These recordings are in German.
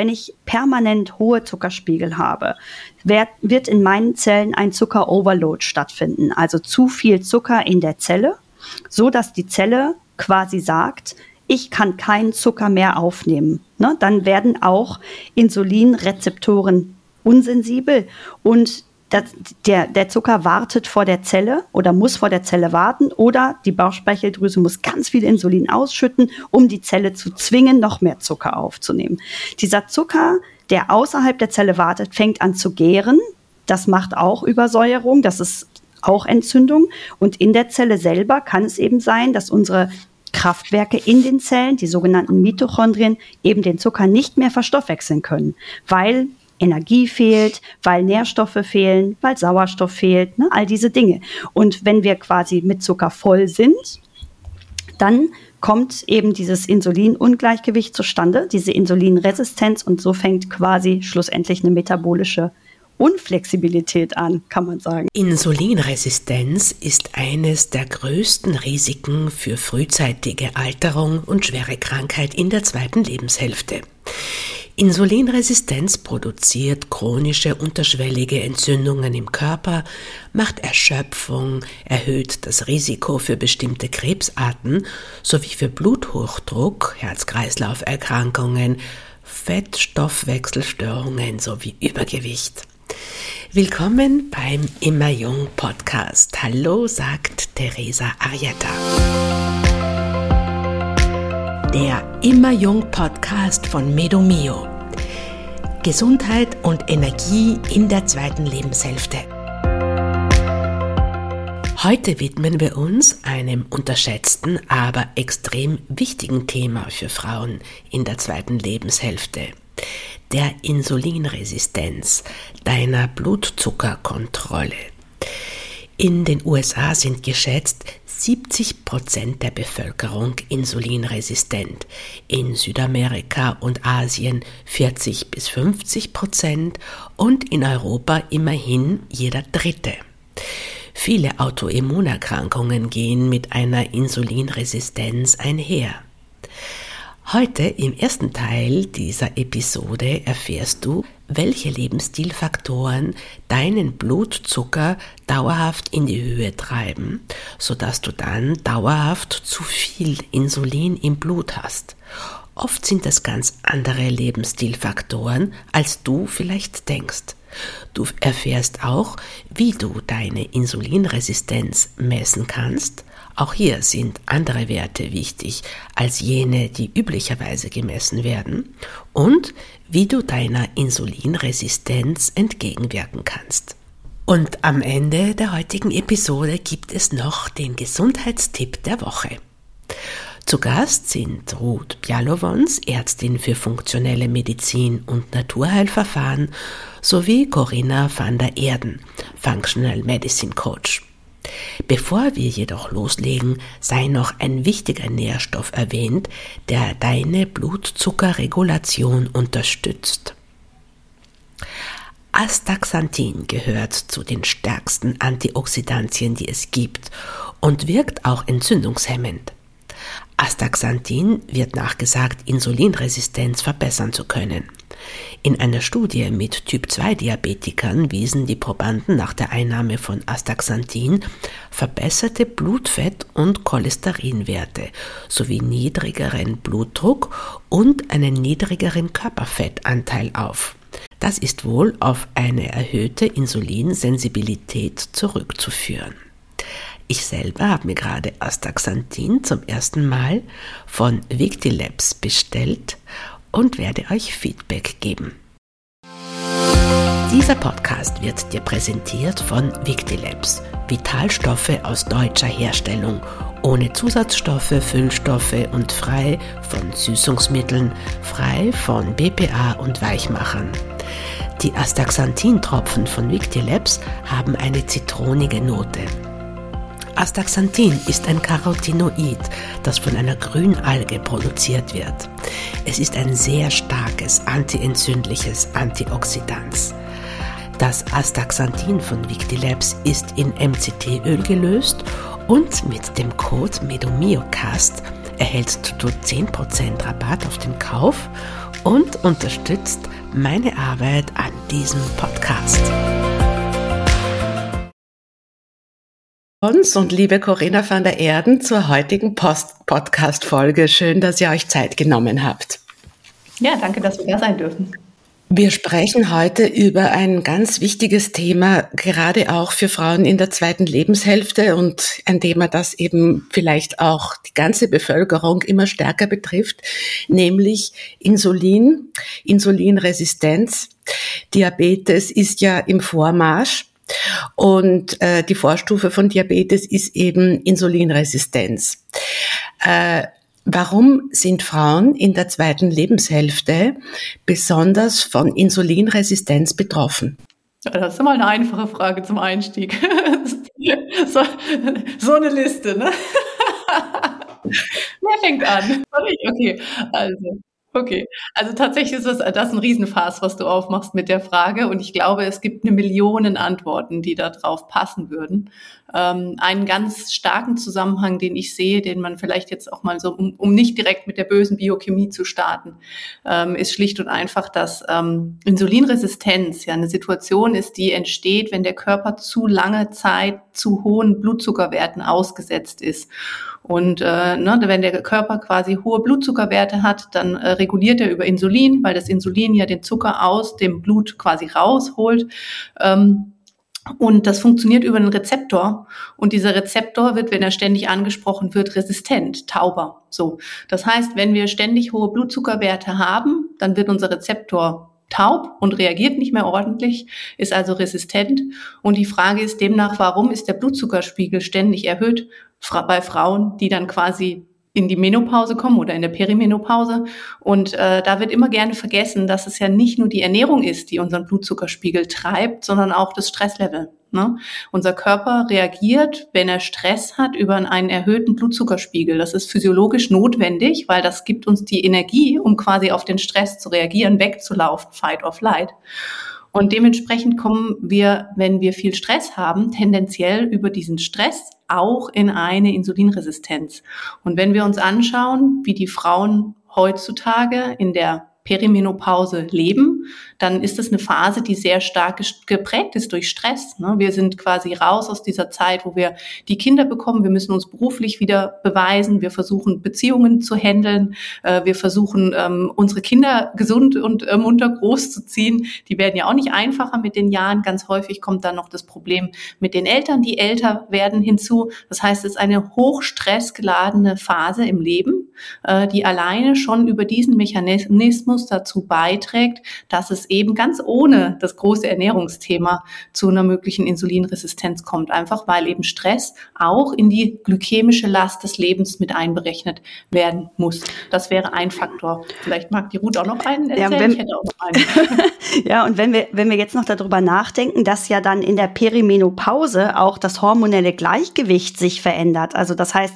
wenn ich permanent hohe Zuckerspiegel habe, wird in meinen Zellen ein Zuckeroverload stattfinden, also zu viel Zucker in der Zelle, so dass die Zelle quasi sagt, ich kann keinen Zucker mehr aufnehmen. Ne? Dann werden auch Insulinrezeptoren unsensibel und das, der, der Zucker wartet vor der Zelle oder muss vor der Zelle warten oder die Bauchspeicheldrüse muss ganz viel Insulin ausschütten, um die Zelle zu zwingen, noch mehr Zucker aufzunehmen. Dieser Zucker, der außerhalb der Zelle wartet, fängt an zu gären. Das macht auch Übersäuerung, das ist auch Entzündung. Und in der Zelle selber kann es eben sein, dass unsere Kraftwerke in den Zellen, die sogenannten Mitochondrien, eben den Zucker nicht mehr verstoffwechseln können, weil Energie fehlt, weil Nährstoffe fehlen, weil Sauerstoff fehlt, ne, all diese Dinge. Und wenn wir quasi mit Zucker voll sind, dann kommt eben dieses Insulinungleichgewicht zustande, diese Insulinresistenz und so fängt quasi schlussendlich eine metabolische Unflexibilität an, kann man sagen. Insulinresistenz ist eines der größten Risiken für frühzeitige Alterung und schwere Krankheit in der zweiten Lebenshälfte. Insulinresistenz produziert chronische unterschwellige Entzündungen im Körper, macht Erschöpfung, erhöht das Risiko für bestimmte Krebsarten sowie für Bluthochdruck, Herz-Kreislauf-Erkrankungen, Fettstoffwechselstörungen sowie Übergewicht. Willkommen beim Immer Jung Podcast. Hallo, sagt Theresa Arietta der Immer Jung Podcast von Medomio. Gesundheit und Energie in der zweiten Lebenshälfte. Heute widmen wir uns einem unterschätzten, aber extrem wichtigen Thema für Frauen in der zweiten Lebenshälfte. Der Insulinresistenz, deiner Blutzuckerkontrolle. In den USA sind geschätzt 70 Prozent der Bevölkerung insulinresistent, in Südamerika und Asien 40 bis 50 Prozent und in Europa immerhin jeder Dritte. Viele Autoimmunerkrankungen gehen mit einer Insulinresistenz einher. Heute im ersten Teil dieser Episode erfährst du, welche Lebensstilfaktoren deinen Blutzucker dauerhaft in die Höhe treiben, sodass du dann dauerhaft zu viel Insulin im Blut hast. Oft sind das ganz andere Lebensstilfaktoren, als du vielleicht denkst. Du erfährst auch, wie du deine Insulinresistenz messen kannst auch hier sind andere Werte wichtig als jene, die üblicherweise gemessen werden und wie du deiner Insulinresistenz entgegenwirken kannst. Und am Ende der heutigen Episode gibt es noch den Gesundheitstipp der Woche. Zu Gast sind Ruth Bialowons, Ärztin für funktionelle Medizin und Naturheilverfahren, sowie Corinna van der Erden, Functional Medicine Coach. Bevor wir jedoch loslegen, sei noch ein wichtiger Nährstoff erwähnt, der deine Blutzuckerregulation unterstützt. Astaxanthin gehört zu den stärksten Antioxidantien, die es gibt und wirkt auch entzündungshemmend. Astaxanthin wird nachgesagt, Insulinresistenz verbessern zu können. In einer Studie mit Typ-2-Diabetikern wiesen die Probanden nach der Einnahme von Astaxanthin verbesserte Blutfett- und Cholesterinwerte sowie niedrigeren Blutdruck und einen niedrigeren Körperfettanteil auf. Das ist wohl auf eine erhöhte Insulinsensibilität zurückzuführen. Ich selber habe mir gerade Astaxanthin zum ersten Mal von Victilabs bestellt und werde euch Feedback geben. Dieser Podcast wird dir präsentiert von Victilabs, Vitalstoffe aus deutscher Herstellung, ohne Zusatzstoffe, Füllstoffe und frei von Süßungsmitteln, frei von BPA und Weichmachern. Die Astaxanthin-Tropfen von Victilabs haben eine zitronige Note. Astaxanthin ist ein Carotinoid, das von einer Grünalge produziert wird. Es ist ein sehr starkes antientzündliches Antioxidans. Das Astaxanthin von Victilabs ist in MCT-Öl gelöst und mit dem Code MEDOMIOCAST erhältst du 10% Rabatt auf den Kauf und unterstützt meine Arbeit an diesem Podcast. Uns und liebe Corinna van der Erden zur heutigen Post-Podcast-Folge. Schön, dass ihr euch Zeit genommen habt. Ja, danke, dass wir da sein dürfen. Wir sprechen heute über ein ganz wichtiges Thema, gerade auch für Frauen in der zweiten Lebenshälfte und ein Thema, das eben vielleicht auch die ganze Bevölkerung immer stärker betrifft, nämlich Insulin, Insulinresistenz. Diabetes ist ja im Vormarsch. Und äh, die Vorstufe von Diabetes ist eben Insulinresistenz. Äh, Warum sind Frauen in der zweiten Lebenshälfte besonders von Insulinresistenz betroffen? Das ist mal eine einfache Frage zum Einstieg. so, so eine Liste, ne? Wer fängt an? Okay, also Okay, also tatsächlich ist das, das ein Riesenfass, was du aufmachst mit der Frage. Und ich glaube, es gibt eine Millionen Antworten, die da drauf passen würden. Ähm, einen ganz starken Zusammenhang, den ich sehe, den man vielleicht jetzt auch mal so, um, um nicht direkt mit der bösen Biochemie zu starten, ähm, ist schlicht und einfach, dass ähm, Insulinresistenz ja eine Situation ist, die entsteht, wenn der Körper zu lange Zeit zu hohen Blutzuckerwerten ausgesetzt ist. Und äh, ne, wenn der Körper quasi hohe Blutzuckerwerte hat, dann äh, reguliert er über Insulin, weil das Insulin ja den Zucker aus dem Blut quasi rausholt. Ähm, und das funktioniert über einen Rezeptor. Und dieser Rezeptor wird, wenn er ständig angesprochen wird, resistent, tauber. So. Das heißt, wenn wir ständig hohe Blutzuckerwerte haben, dann wird unser Rezeptor taub und reagiert nicht mehr ordentlich, ist also resistent. Und die Frage ist demnach, warum ist der Blutzuckerspiegel ständig erhöht bei Frauen, die dann quasi in die Menopause kommen oder in der Perimenopause. Und äh, da wird immer gerne vergessen, dass es ja nicht nur die Ernährung ist, die unseren Blutzuckerspiegel treibt, sondern auch das Stresslevel. Ne? Unser Körper reagiert, wenn er Stress hat, über einen erhöhten Blutzuckerspiegel. Das ist physiologisch notwendig, weil das gibt uns die Energie, um quasi auf den Stress zu reagieren, wegzulaufen, fight or flight. Und dementsprechend kommen wir, wenn wir viel Stress haben, tendenziell über diesen Stress auch in eine Insulinresistenz. Und wenn wir uns anschauen, wie die Frauen heutzutage in der Perimenopause leben, dann ist das eine Phase, die sehr stark geprägt ist durch Stress. Ne? Wir sind quasi raus aus dieser Zeit, wo wir die Kinder bekommen. Wir müssen uns beruflich wieder beweisen. Wir versuchen Beziehungen zu handeln. Äh, wir versuchen ähm, unsere Kinder gesund und äh, munter groß zu ziehen. Die werden ja auch nicht einfacher mit den Jahren. Ganz häufig kommt dann noch das Problem mit den Eltern, die älter werden hinzu. Das heißt, es ist eine hochstressgeladene Phase im Leben, äh, die alleine schon über diesen Mechanismus dazu beiträgt, dass es eben ganz ohne das große Ernährungsthema zu einer möglichen Insulinresistenz kommt. Einfach weil eben Stress auch in die glykämische Last des Lebens mit einberechnet werden muss. Das wäre ein Faktor. Vielleicht mag die Ruth auch noch einen erzählen. Ja, wenn, ich hätte auch noch einen. ja, und wenn wir, wenn wir jetzt noch darüber nachdenken, dass ja dann in der Perimenopause auch das hormonelle Gleichgewicht sich verändert. Also das heißt,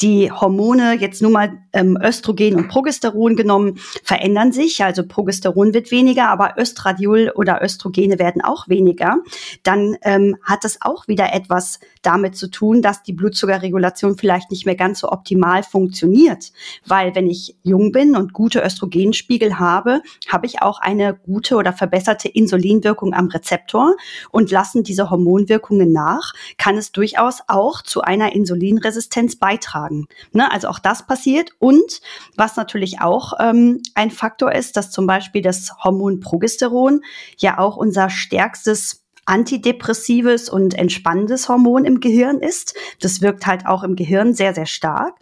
die Hormone, jetzt nur mal ähm, Östrogen und Progesteron genommen, verändern sich. Also Progesteron wird weniger, aber Östradiol oder Östrogene werden auch weniger, dann ähm, hat das auch wieder etwas damit zu tun, dass die Blutzuckerregulation vielleicht nicht mehr ganz so optimal funktioniert. Weil wenn ich jung bin und gute Östrogenspiegel habe, habe ich auch eine gute oder verbesserte Insulinwirkung am Rezeptor und lassen diese Hormonwirkungen nach, kann es durchaus auch zu einer Insulinresistenz beitragen. Ne? Also auch das passiert und was natürlich auch ähm, ein Faktor ist, dass zum Beispiel das Hormon Progesteron ja auch unser stärkstes antidepressives und entspannendes Hormon im Gehirn ist. Das wirkt halt auch im Gehirn sehr, sehr stark.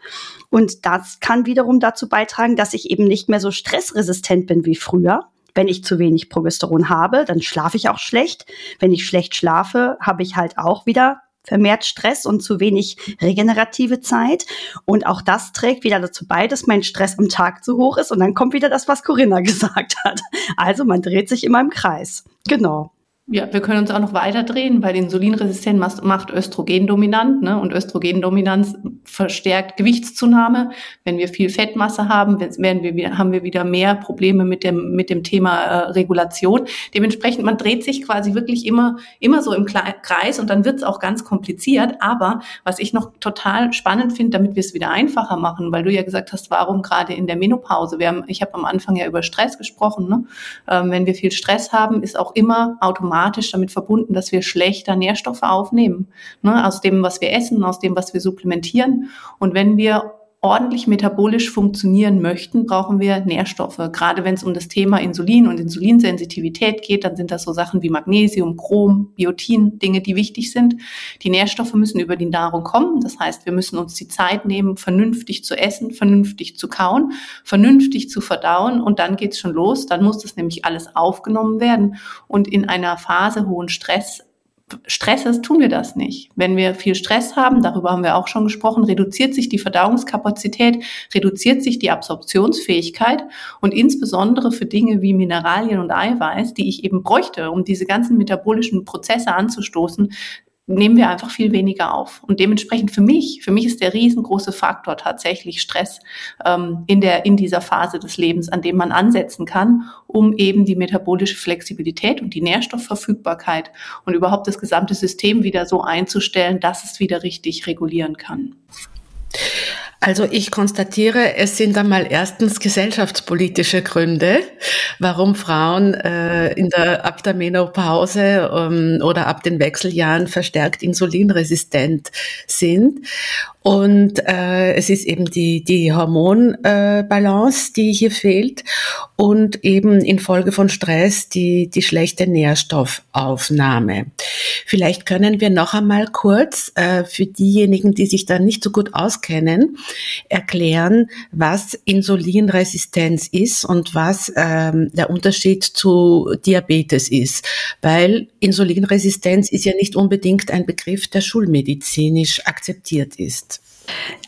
Und das kann wiederum dazu beitragen, dass ich eben nicht mehr so stressresistent bin wie früher. Wenn ich zu wenig Progesteron habe, dann schlafe ich auch schlecht. Wenn ich schlecht schlafe, habe ich halt auch wieder vermehrt Stress und zu wenig regenerative Zeit. Und auch das trägt wieder dazu bei, dass mein Stress am Tag zu hoch ist. Und dann kommt wieder das, was Corinna gesagt hat. Also man dreht sich immer im Kreis. Genau. Ja, wir können uns auch noch weiter drehen, weil Insulinresistenz macht Östrogen dominant ne? und Östrogendominanz verstärkt Gewichtszunahme. Wenn wir viel Fettmasse haben, werden wir, haben wir wieder mehr Probleme mit dem, mit dem Thema äh, Regulation. Dementsprechend, man dreht sich quasi wirklich immer, immer so im Kreis und dann wird es auch ganz kompliziert. Aber was ich noch total spannend finde, damit wir es wieder einfacher machen, weil du ja gesagt hast, warum gerade in der Menopause? Wir haben, ich habe am Anfang ja über Stress gesprochen. Ne? Ähm, wenn wir viel Stress haben, ist auch immer automatisch automatisch damit verbunden, dass wir schlechter Nährstoffe aufnehmen, ne, aus dem, was wir essen, aus dem, was wir supplementieren. Und wenn wir ordentlich metabolisch funktionieren möchten, brauchen wir Nährstoffe. Gerade wenn es um das Thema Insulin und Insulinsensitivität geht, dann sind das so Sachen wie Magnesium, Chrom, Biotin, Dinge, die wichtig sind. Die Nährstoffe müssen über die Nahrung kommen. Das heißt, wir müssen uns die Zeit nehmen, vernünftig zu essen, vernünftig zu kauen, vernünftig zu verdauen und dann geht's schon los. Dann muss das nämlich alles aufgenommen werden. Und in einer Phase hohen Stress Stresses tun wir das nicht. Wenn wir viel Stress haben, darüber haben wir auch schon gesprochen, reduziert sich die Verdauungskapazität, reduziert sich die Absorptionsfähigkeit und insbesondere für Dinge wie Mineralien und Eiweiß, die ich eben bräuchte, um diese ganzen metabolischen Prozesse anzustoßen, nehmen wir einfach viel weniger auf. Und dementsprechend für mich, für mich ist der riesengroße Faktor tatsächlich Stress ähm, in, der, in dieser Phase des Lebens, an dem man ansetzen kann, um eben die metabolische Flexibilität und die Nährstoffverfügbarkeit und überhaupt das gesamte System wieder so einzustellen, dass es wieder richtig regulieren kann. Also ich konstatiere, es sind einmal erstens gesellschaftspolitische Gründe, warum Frauen äh, in der, ab der Menopause ähm, oder ab den Wechseljahren verstärkt insulinresistent sind. Und äh, es ist eben die, die Hormonbalance, äh, die hier fehlt und eben infolge von Stress die, die schlechte Nährstoffaufnahme. Vielleicht können wir noch einmal kurz äh, für diejenigen, die sich da nicht so gut auskennen, erklären, was Insulinresistenz ist und was ähm, der Unterschied zu Diabetes ist. Weil Insulinresistenz ist ja nicht unbedingt ein Begriff, der schulmedizinisch akzeptiert ist.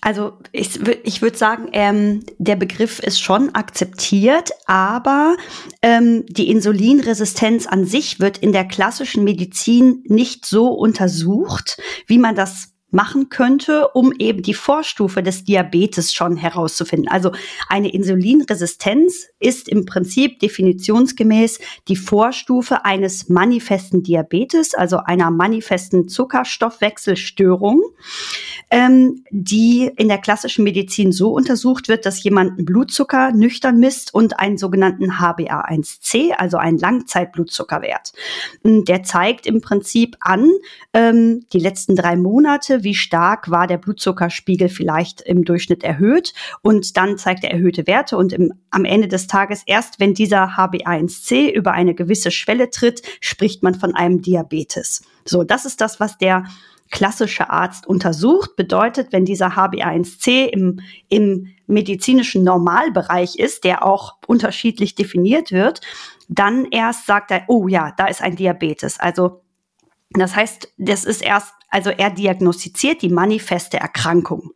Also ich, ich würde sagen, ähm, der Begriff ist schon akzeptiert, aber ähm, die Insulinresistenz an sich wird in der klassischen Medizin nicht so untersucht, wie man das machen könnte, um eben die Vorstufe des Diabetes schon herauszufinden. Also eine Insulinresistenz ist im Prinzip definitionsgemäß die Vorstufe eines manifesten Diabetes, also einer manifesten Zuckerstoffwechselstörung, ähm, die in der klassischen Medizin so untersucht wird, dass jemand Blutzucker nüchtern misst und einen sogenannten HbA1c, also einen Langzeitblutzuckerwert. Der zeigt im Prinzip an, ähm, die letzten drei Monate, wie stark war der Blutzuckerspiegel vielleicht im Durchschnitt erhöht und dann zeigt er erhöhte Werte und im, am Ende des Tages erst, wenn dieser HbA1c über eine gewisse Schwelle tritt, spricht man von einem Diabetes. So, das ist das, was der klassische Arzt untersucht. Bedeutet, wenn dieser HbA1c im, im medizinischen Normalbereich ist, der auch unterschiedlich definiert wird, dann erst sagt er, oh ja, da ist ein Diabetes. Also das heißt, das ist erst also er diagnostiziert die manifeste Erkrankung.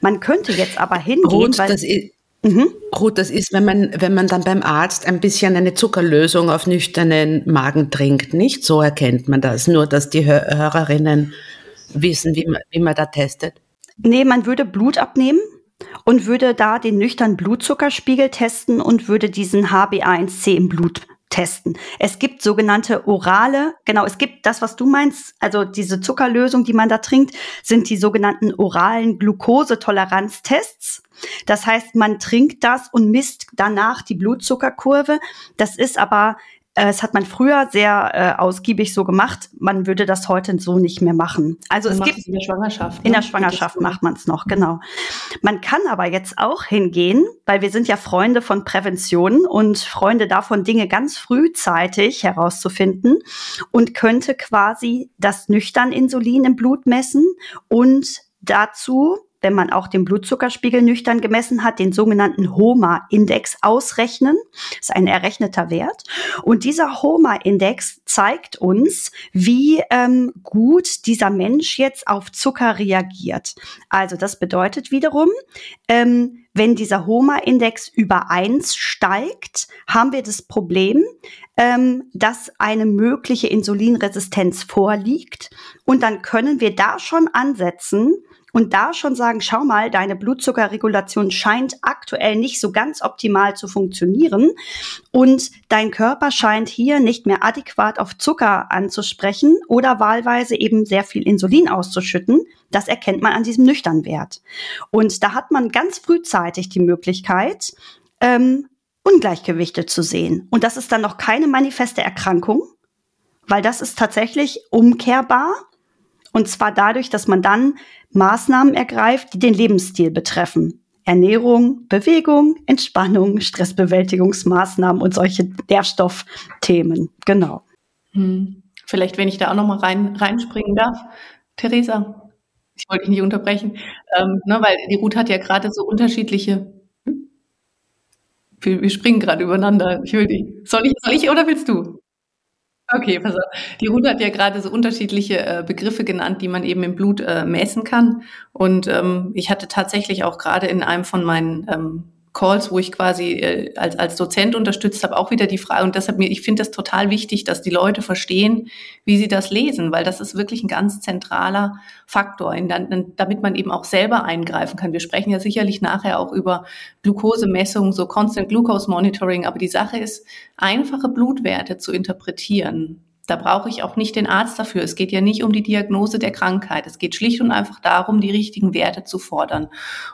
Man könnte jetzt aber hingehen, Ruth, weil das ist, mhm. Ruth, das ist, wenn man, wenn man dann beim Arzt ein bisschen eine Zuckerlösung auf nüchternen Magen trinkt, nicht? So erkennt man das. Nur, dass die Hörerinnen wissen, wie man, wie man da testet. Nee, man würde Blut abnehmen und würde da den nüchternen Blutzuckerspiegel testen und würde diesen HbA1c im Blut testen. Es gibt sogenannte orale, genau, es gibt das, was du meinst, also diese Zuckerlösung, die man da trinkt, sind die sogenannten oralen Glukosetoleranztests. Das heißt, man trinkt das und misst danach die Blutzuckerkurve. Das ist aber es hat man früher sehr äh, ausgiebig so gemacht. Man würde das heute so nicht mehr machen. Also man es gibt in der Schwangerschaft. Ne? In der Schwangerschaft macht man es noch, genau. Man kann aber jetzt auch hingehen, weil wir sind ja Freunde von Prävention und Freunde davon, Dinge ganz frühzeitig herauszufinden und könnte quasi das nüchtern Insulin im Blut messen und dazu wenn man auch den Blutzuckerspiegel nüchtern gemessen hat, den sogenannten HOMA-Index ausrechnen. Das ist ein errechneter Wert. Und dieser HOMA-Index zeigt uns, wie ähm, gut dieser Mensch jetzt auf Zucker reagiert. Also das bedeutet wiederum, ähm, wenn dieser HOMA-Index über eins steigt, haben wir das Problem, ähm, dass eine mögliche Insulinresistenz vorliegt. Und dann können wir da schon ansetzen, und da schon sagen, schau mal, deine Blutzuckerregulation scheint aktuell nicht so ganz optimal zu funktionieren und dein Körper scheint hier nicht mehr adäquat auf Zucker anzusprechen oder wahlweise eben sehr viel Insulin auszuschütten. Das erkennt man an diesem nüchternen Wert. Und da hat man ganz frühzeitig die Möglichkeit, ähm, Ungleichgewichte zu sehen. Und das ist dann noch keine manifeste Erkrankung, weil das ist tatsächlich umkehrbar. Und zwar dadurch, dass man dann Maßnahmen ergreift, die den Lebensstil betreffen. Ernährung, Bewegung, Entspannung, Stressbewältigungsmaßnahmen und solche Nährstoffthemen. Genau. Hm. Vielleicht, wenn ich da auch noch mal rein, reinspringen darf. Theresa, ich wollte dich nicht unterbrechen, ähm, ne, weil die Ruth hat ja gerade so unterschiedliche. Hm? Wir, wir springen gerade übereinander. Ich will die. Soll ich, soll ich oder willst du? Okay, pass auf. Die Ruth hat ja gerade so unterschiedliche äh, Begriffe genannt, die man eben im Blut äh, messen kann. Und ähm, ich hatte tatsächlich auch gerade in einem von meinen ähm, Calls, wo ich quasi äh, als, als Dozent unterstützt habe, auch wieder die Frage. Und deshalb mir, ich finde das total wichtig, dass die Leute verstehen, wie sie das lesen, weil das ist wirklich ein ganz zentraler Faktor, in, in, damit man eben auch selber eingreifen kann. Wir sprechen ja sicherlich nachher auch über Glukosemessungen, so Constant Glucose Monitoring, aber die Sache ist, einfache Blutwerte zu interpretieren da brauche ich auch nicht den Arzt dafür. Es geht ja nicht um die Diagnose der Krankheit. Es geht schlicht und einfach darum, die richtigen Werte zu fordern.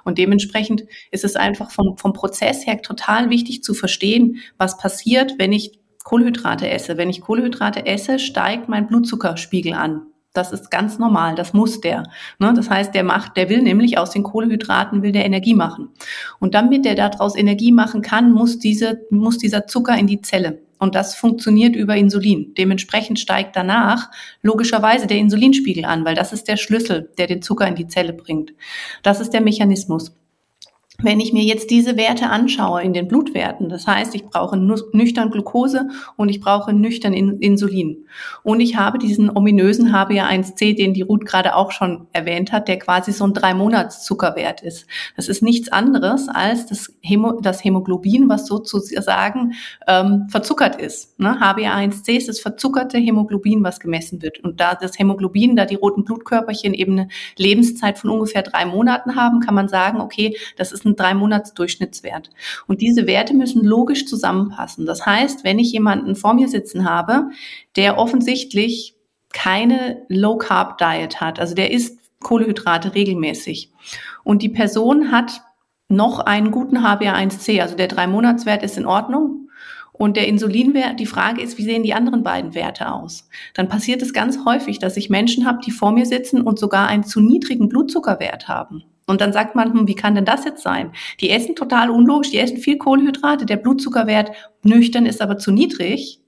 Und dementsprechend ist es einfach vom, vom Prozess her total wichtig zu verstehen, was passiert, wenn ich Kohlenhydrate esse. Wenn ich Kohlenhydrate esse, steigt mein Blutzuckerspiegel an. Das ist ganz normal, das muss der. Ne? Das heißt, der macht, der will nämlich aus den Kohlenhydraten will der Energie machen. Und damit der daraus Energie machen kann, muss diese, muss dieser Zucker in die Zelle. Und das funktioniert über Insulin. Dementsprechend steigt danach logischerweise der Insulinspiegel an, weil das ist der Schlüssel, der den Zucker in die Zelle bringt. Das ist der Mechanismus. Wenn ich mir jetzt diese Werte anschaue in den Blutwerten, das heißt, ich brauche nüchtern Glucose und ich brauche nüchtern Insulin. Und ich habe diesen ominösen HbA1c, den die Ruth gerade auch schon erwähnt hat, der quasi so ein Drei-Monats-Zuckerwert ist. Das ist nichts anderes als das, Hämo, das Hämoglobin, was sozusagen ähm, verzuckert ist. Ne? HbA1c ist das verzuckerte Hämoglobin, was gemessen wird. Und da das Hämoglobin, da die roten Blutkörperchen eben eine Lebenszeit von ungefähr drei Monaten haben, kann man sagen, okay, das ist ein Drei-Monats-Durchschnittswert. Und diese Werte müssen logisch zusammenpassen. Das heißt, wenn ich jemanden vor mir sitzen habe, der offensichtlich keine Low-Carb-Diet hat, also der isst Kohlehydrate regelmäßig und die Person hat noch einen guten HbA1c, also der Drei-Monats-Wert ist in Ordnung, und der Insulinwert, die Frage ist, wie sehen die anderen beiden Werte aus? Dann passiert es ganz häufig, dass ich Menschen habe, die vor mir sitzen und sogar einen zu niedrigen Blutzuckerwert haben. Und dann sagt man, hm, wie kann denn das jetzt sein? Die essen total unlogisch, die essen viel Kohlenhydrate, der Blutzuckerwert nüchtern ist aber zu niedrig.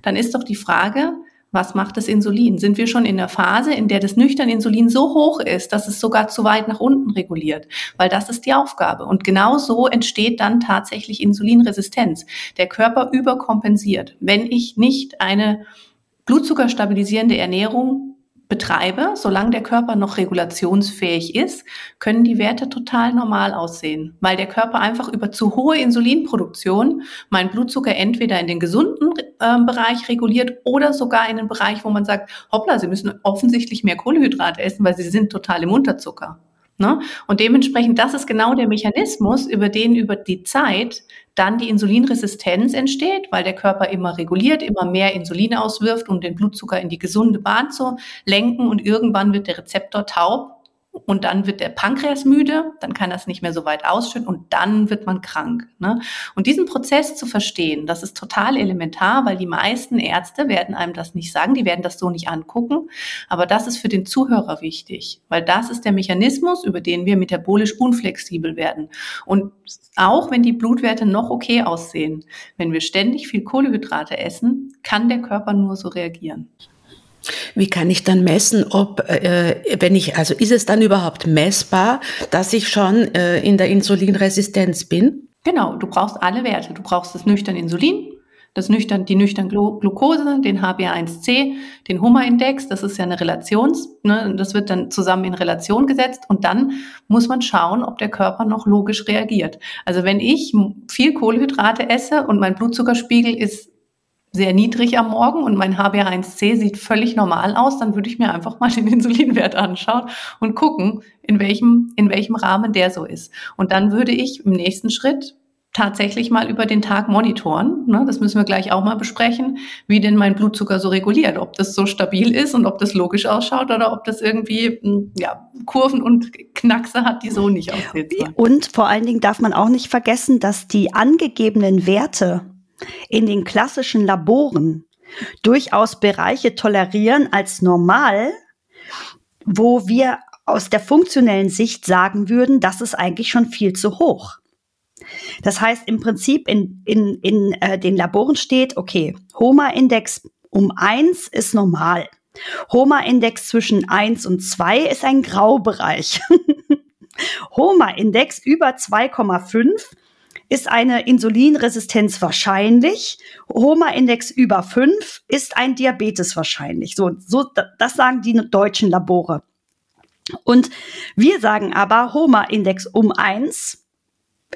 Dann ist doch die Frage, was macht das Insulin? Sind wir schon in der Phase, in der das nüchterne Insulin so hoch ist, dass es sogar zu weit nach unten reguliert? Weil das ist die Aufgabe. Und genau so entsteht dann tatsächlich Insulinresistenz. Der Körper überkompensiert. Wenn ich nicht eine blutzuckerstabilisierende Ernährung betreibe, solange der Körper noch regulationsfähig ist, können die Werte total normal aussehen, weil der Körper einfach über zu hohe Insulinproduktion meinen Blutzucker entweder in den gesunden äh, Bereich reguliert oder sogar in den Bereich, wo man sagt, hoppla, Sie müssen offensichtlich mehr Kohlenhydrate essen, weil Sie sind total im Unterzucker. Ne? Und dementsprechend, das ist genau der Mechanismus, über den über die Zeit dann die Insulinresistenz entsteht, weil der Körper immer reguliert, immer mehr Insulin auswirft, um den Blutzucker in die gesunde Bahn zu lenken und irgendwann wird der Rezeptor taub und dann wird der Pankreas müde, dann kann das nicht mehr so weit ausschütten und dann wird man krank. Ne? Und diesen Prozess zu verstehen, das ist total elementar, weil die meisten Ärzte werden einem das nicht sagen, die werden das so nicht angucken, aber das ist für den Zuhörer wichtig, weil das ist der Mechanismus, über den wir metabolisch unflexibel werden. Und auch wenn die Blutwerte noch okay aussehen, wenn wir ständig viel Kohlehydrate essen, kann der Körper nur so reagieren. Wie kann ich dann messen, ob, äh, wenn ich, also ist es dann überhaupt messbar, dass ich schon äh, in der Insulinresistenz bin? Genau, du brauchst alle Werte. Du brauchst das nüchtern Insulin, das nüchtern, die nüchtern Glucose, den HbA1c, den Hummer-Index, das ist ja eine Relations, ne, das wird dann zusammen in Relation gesetzt und dann muss man schauen, ob der Körper noch logisch reagiert. Also wenn ich viel Kohlenhydrate esse und mein Blutzuckerspiegel ist sehr niedrig am Morgen und mein HbA1c sieht völlig normal aus, dann würde ich mir einfach mal den Insulinwert anschauen und gucken, in welchem, in welchem Rahmen der so ist. Und dann würde ich im nächsten Schritt tatsächlich mal über den Tag monitoren. Ne? Das müssen wir gleich auch mal besprechen, wie denn mein Blutzucker so reguliert, ob das so stabil ist und ob das logisch ausschaut oder ob das irgendwie hm, ja, Kurven und Knackse hat, die so nicht aussehen. Und vor allen Dingen darf man auch nicht vergessen, dass die angegebenen Werte in den klassischen Laboren durchaus Bereiche tolerieren als normal, wo wir aus der funktionellen Sicht sagen würden, das ist eigentlich schon viel zu hoch. Das heißt, im Prinzip in, in, in äh, den Laboren steht, okay, HOMA-Index um eins ist normal. HOMA-Index zwischen eins und zwei ist ein Graubereich. HOMA-Index über 2,5 ist eine Insulinresistenz wahrscheinlich. HOMA-Index über 5 ist ein Diabetes wahrscheinlich. So, so, das sagen die deutschen Labore. Und wir sagen aber HOMA-Index um 1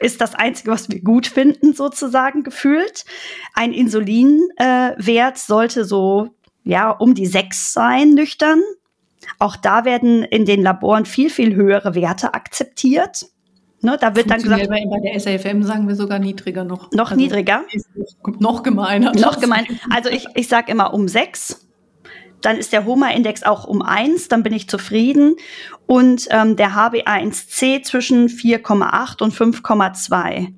ist das Einzige, was wir gut finden, sozusagen gefühlt. Ein Insulinwert äh, sollte so, ja, um die sechs sein, nüchtern. Auch da werden in den Laboren viel, viel höhere Werte akzeptiert. Ne, da wird dann gesagt. Bei, der SAFM sagen wir sogar niedriger noch. Noch also niedriger? Noch gemeiner. Noch gemeiner. Also ich, ich sage immer um sechs dann ist der HOMA-Index auch um eins, dann bin ich zufrieden. Und ähm, der HbA1c zwischen 4,8 und 5,2.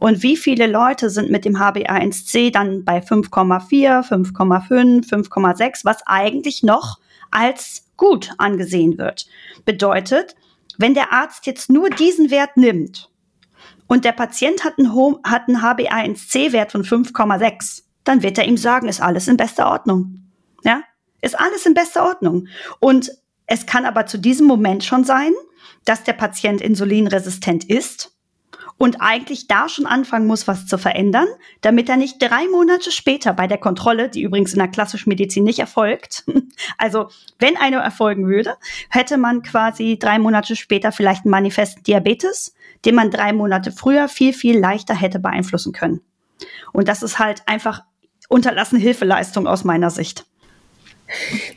Und wie viele Leute sind mit dem HbA1c dann bei 5,4, 5,5, 5,6, was eigentlich noch als gut angesehen wird? Bedeutet, wenn der Arzt jetzt nur diesen Wert nimmt und der Patient hat einen, hat einen HbA1c-Wert von 5,6, dann wird er ihm sagen, ist alles in bester Ordnung. Ja? Ist alles in bester Ordnung. Und es kann aber zu diesem Moment schon sein, dass der Patient insulinresistent ist und eigentlich da schon anfangen muss, was zu verändern, damit er nicht drei Monate später bei der Kontrolle, die übrigens in der klassischen Medizin nicht erfolgt, also wenn eine erfolgen würde, hätte man quasi drei Monate später vielleicht einen manifesten Diabetes, den man drei Monate früher viel, viel leichter hätte beeinflussen können. Und das ist halt einfach unterlassene Hilfeleistung aus meiner Sicht.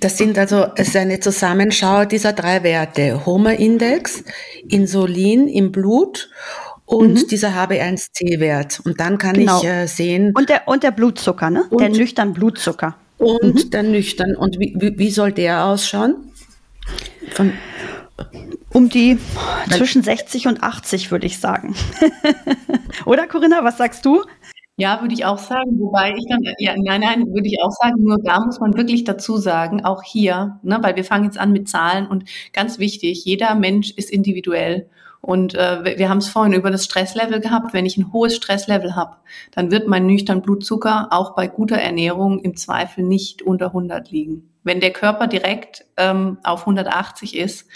Das sind also eine Zusammenschau dieser drei Werte. Homer-Index, Insulin im Blut und mhm. dieser HB1C-Wert. Und dann kann genau. ich äh, sehen. Und der, und der Blutzucker, ne? Und, der nüchtern Blutzucker. Und mhm. der nüchtern. Und wie, wie, wie soll der ausschauen? Von, um die zwischen 60 und 80, würde ich sagen. Oder Corinna, was sagst du? Ja, würde ich auch sagen, wobei ich dann, ja, nein, nein, würde ich auch sagen, nur da muss man wirklich dazu sagen, auch hier, ne, weil wir fangen jetzt an mit Zahlen und ganz wichtig, jeder Mensch ist individuell. Und äh, wir haben es vorhin über das Stresslevel gehabt. Wenn ich ein hohes Stresslevel habe, dann wird mein nüchtern Blutzucker auch bei guter Ernährung im Zweifel nicht unter 100 liegen. Wenn der Körper direkt ähm, auf 180 ist,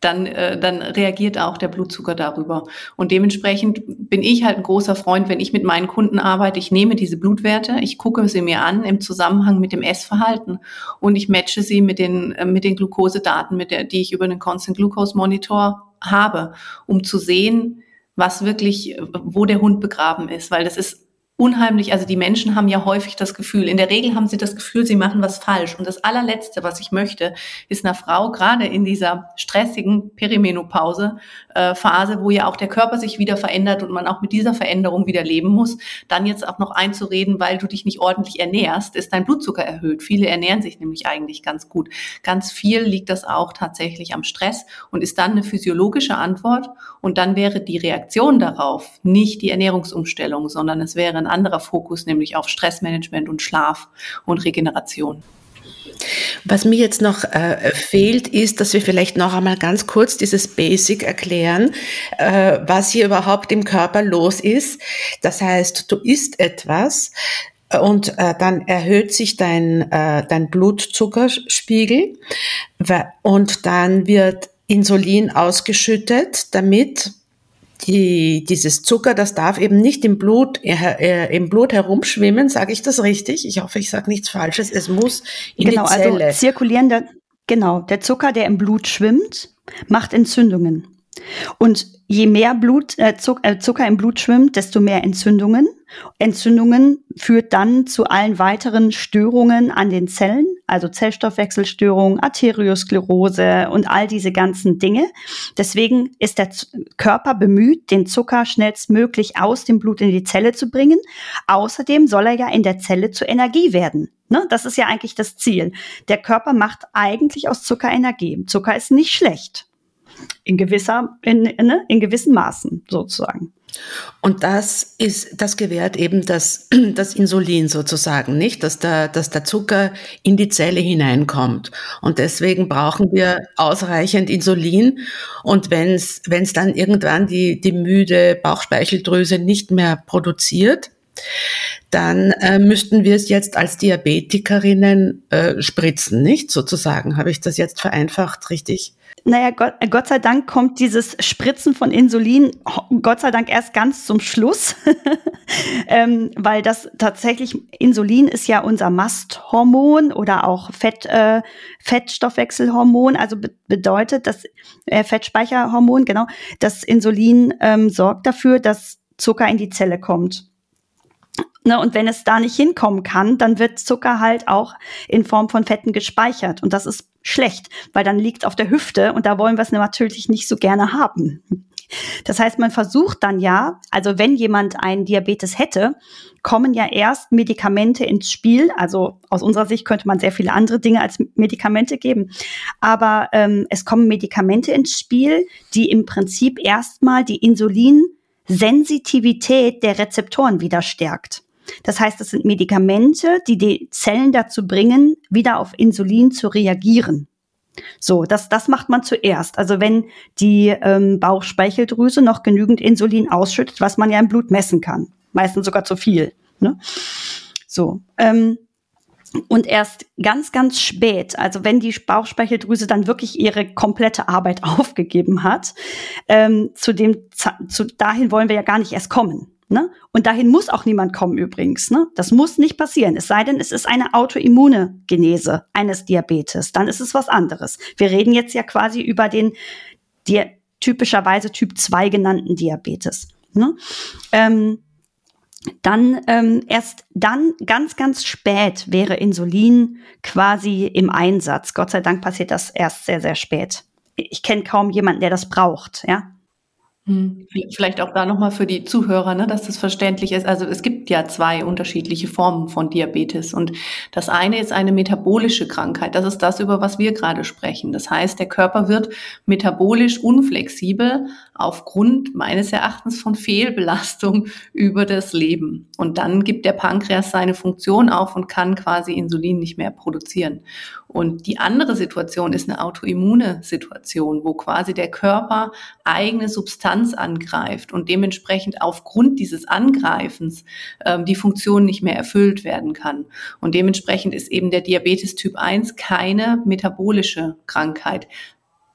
dann, äh, dann reagiert auch der Blutzucker darüber. Und dementsprechend bin ich halt ein großer Freund, wenn ich mit meinen Kunden arbeite, ich nehme diese Blutwerte, ich gucke sie mir an im Zusammenhang mit dem Essverhalten und ich matche sie mit den, äh, mit den Glukosedaten, mit der, die ich über den Constant Glucose Monitor habe, um zu sehen, was wirklich, wo der Hund begraben ist, weil das ist unheimlich, also die Menschen haben ja häufig das Gefühl, in der Regel haben sie das Gefühl, sie machen was falsch. Und das allerletzte, was ich möchte, ist einer Frau gerade in dieser stressigen Perimenopause äh, Phase, wo ja auch der Körper sich wieder verändert und man auch mit dieser Veränderung wieder leben muss, dann jetzt auch noch einzureden, weil du dich nicht ordentlich ernährst, ist dein Blutzucker erhöht. Viele ernähren sich nämlich eigentlich ganz gut. Ganz viel liegt das auch tatsächlich am Stress und ist dann eine physiologische Antwort. Und dann wäre die Reaktion darauf nicht die Ernährungsumstellung, sondern es wäre ein anderer Fokus, nämlich auf Stressmanagement und Schlaf und Regeneration. Was mir jetzt noch äh, fehlt, ist, dass wir vielleicht noch einmal ganz kurz dieses Basic erklären, äh, was hier überhaupt im Körper los ist. Das heißt, du isst etwas, und äh, dann erhöht sich dein, äh, dein Blutzuckerspiegel und dann wird Insulin ausgeschüttet, damit die, dieses Zucker, das darf eben nicht im Blut, äh, äh im Blut herumschwimmen, sage ich das richtig? Ich hoffe, ich sage nichts Falsches. Es muss in genau, die Zelle. Also zirkulierender, genau, der Zucker, der im Blut schwimmt, macht Entzündungen. Und je mehr Blut, äh, äh, Zucker im Blut schwimmt, desto mehr Entzündungen. Entzündungen führt dann zu allen weiteren Störungen an den Zellen, also Zellstoffwechselstörungen, Arteriosklerose und all diese ganzen Dinge. Deswegen ist der Körper bemüht, den Zucker schnellstmöglich aus dem Blut in die Zelle zu bringen. Außerdem soll er ja in der Zelle zur Energie werden. Ne? Das ist ja eigentlich das Ziel. Der Körper macht eigentlich aus Zucker Energie. Zucker ist nicht schlecht in gewisser, in, in, ne, in gewissen Maßen sozusagen. Und das ist, das gewährt eben das, das Insulin sozusagen, nicht? Dass der, dass der Zucker in die Zelle hineinkommt. Und deswegen brauchen wir ausreichend Insulin. Und wenn es, dann irgendwann die, die müde Bauchspeicheldrüse nicht mehr produziert, dann äh, müssten wir es jetzt als Diabetikerinnen äh, spritzen, nicht? Sozusagen. Habe ich das jetzt vereinfacht richtig? Naja, Gott, Gott sei Dank kommt dieses Spritzen von Insulin, Gott sei Dank erst ganz zum Schluss, ähm, weil das tatsächlich, Insulin ist ja unser Masthormon oder auch Fett, äh, Fettstoffwechselhormon, also be bedeutet das äh, Fettspeicherhormon, genau, das Insulin ähm, sorgt dafür, dass Zucker in die Zelle kommt. Ne, und wenn es da nicht hinkommen kann, dann wird Zucker halt auch in Form von Fetten gespeichert. Und das ist schlecht, weil dann liegt auf der Hüfte und da wollen wir es natürlich nicht so gerne haben. Das heißt, man versucht dann ja, also wenn jemand einen Diabetes hätte, kommen ja erst Medikamente ins Spiel. Also aus unserer Sicht könnte man sehr viele andere Dinge als Medikamente geben. Aber ähm, es kommen Medikamente ins Spiel, die im Prinzip erstmal die Insulinsensitivität der Rezeptoren wieder stärkt. Das heißt, es sind Medikamente, die die Zellen dazu bringen, wieder auf Insulin zu reagieren. So, das, das macht man zuerst. Also wenn die ähm, Bauchspeicheldrüse noch genügend Insulin ausschüttet, was man ja im Blut messen kann. Meistens sogar zu viel. Ne? So. Ähm, und erst ganz, ganz spät, also wenn die Bauchspeicheldrüse dann wirklich ihre komplette Arbeit aufgegeben hat, ähm, zu dem, zu, dahin wollen wir ja gar nicht erst kommen. Ne? Und dahin muss auch niemand kommen übrigens. Ne? Das muss nicht passieren. Es sei denn, es ist eine autoimmune Genese eines Diabetes. Dann ist es was anderes. Wir reden jetzt ja quasi über den die, typischerweise Typ 2 genannten Diabetes. Ne? Ähm, dann ähm, erst dann ganz, ganz spät wäre Insulin quasi im Einsatz. Gott sei Dank passiert das erst sehr, sehr spät. Ich kenne kaum jemanden, der das braucht, ja. Hm. Vielleicht auch da nochmal für die Zuhörer, ne, dass das verständlich ist. Also es gibt ja zwei unterschiedliche Formen von Diabetes und das eine ist eine metabolische Krankheit. Das ist das, über was wir gerade sprechen. Das heißt, der Körper wird metabolisch unflexibel aufgrund meines Erachtens von Fehlbelastung über das Leben. Und dann gibt der Pankreas seine Funktion auf und kann quasi Insulin nicht mehr produzieren. Und die andere Situation ist eine autoimmune Situation, wo quasi der Körper eigene Substanz angreift und dementsprechend aufgrund dieses Angreifens ähm, die Funktion nicht mehr erfüllt werden kann. Und dementsprechend ist eben der Diabetes Typ 1 keine metabolische Krankheit,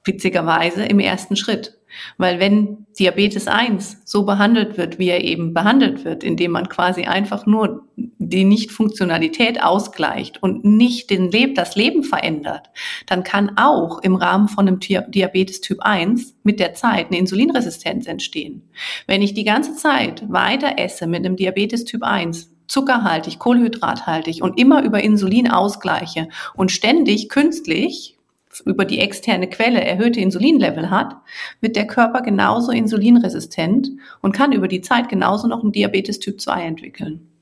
witzigerweise im ersten Schritt. Weil wenn Diabetes 1 so behandelt wird, wie er eben behandelt wird, indem man quasi einfach nur die Nichtfunktionalität ausgleicht und nicht den Leb das Leben verändert, dann kann auch im Rahmen von einem Diabetes Typ 1 mit der Zeit eine Insulinresistenz entstehen. Wenn ich die ganze Zeit weiter esse mit einem Diabetes Typ 1, zuckerhaltig, kohlenhydrathaltig und immer über Insulin ausgleiche und ständig künstlich über die externe Quelle erhöhte Insulinlevel hat, wird der Körper genauso insulinresistent und kann über die Zeit genauso noch einen Diabetes Typ 2 entwickeln.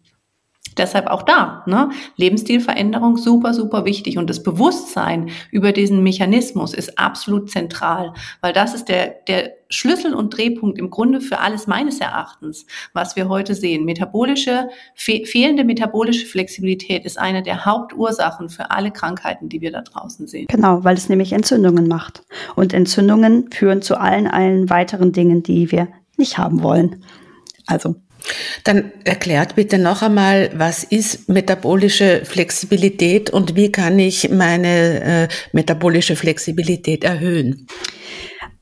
Deshalb auch da, ne? Lebensstilveränderung super, super wichtig. Und das Bewusstsein über diesen Mechanismus ist absolut zentral, weil das ist der, der Schlüssel und Drehpunkt im Grunde für alles meines Erachtens, was wir heute sehen. Metabolische, fe fehlende metabolische Flexibilität ist eine der Hauptursachen für alle Krankheiten, die wir da draußen sehen. Genau, weil es nämlich Entzündungen macht. Und Entzündungen führen zu allen, allen weiteren Dingen, die wir nicht haben wollen. Also Dann erklärt bitte noch einmal, was ist metabolische Flexibilität und wie kann ich meine äh, metabolische Flexibilität erhöhen?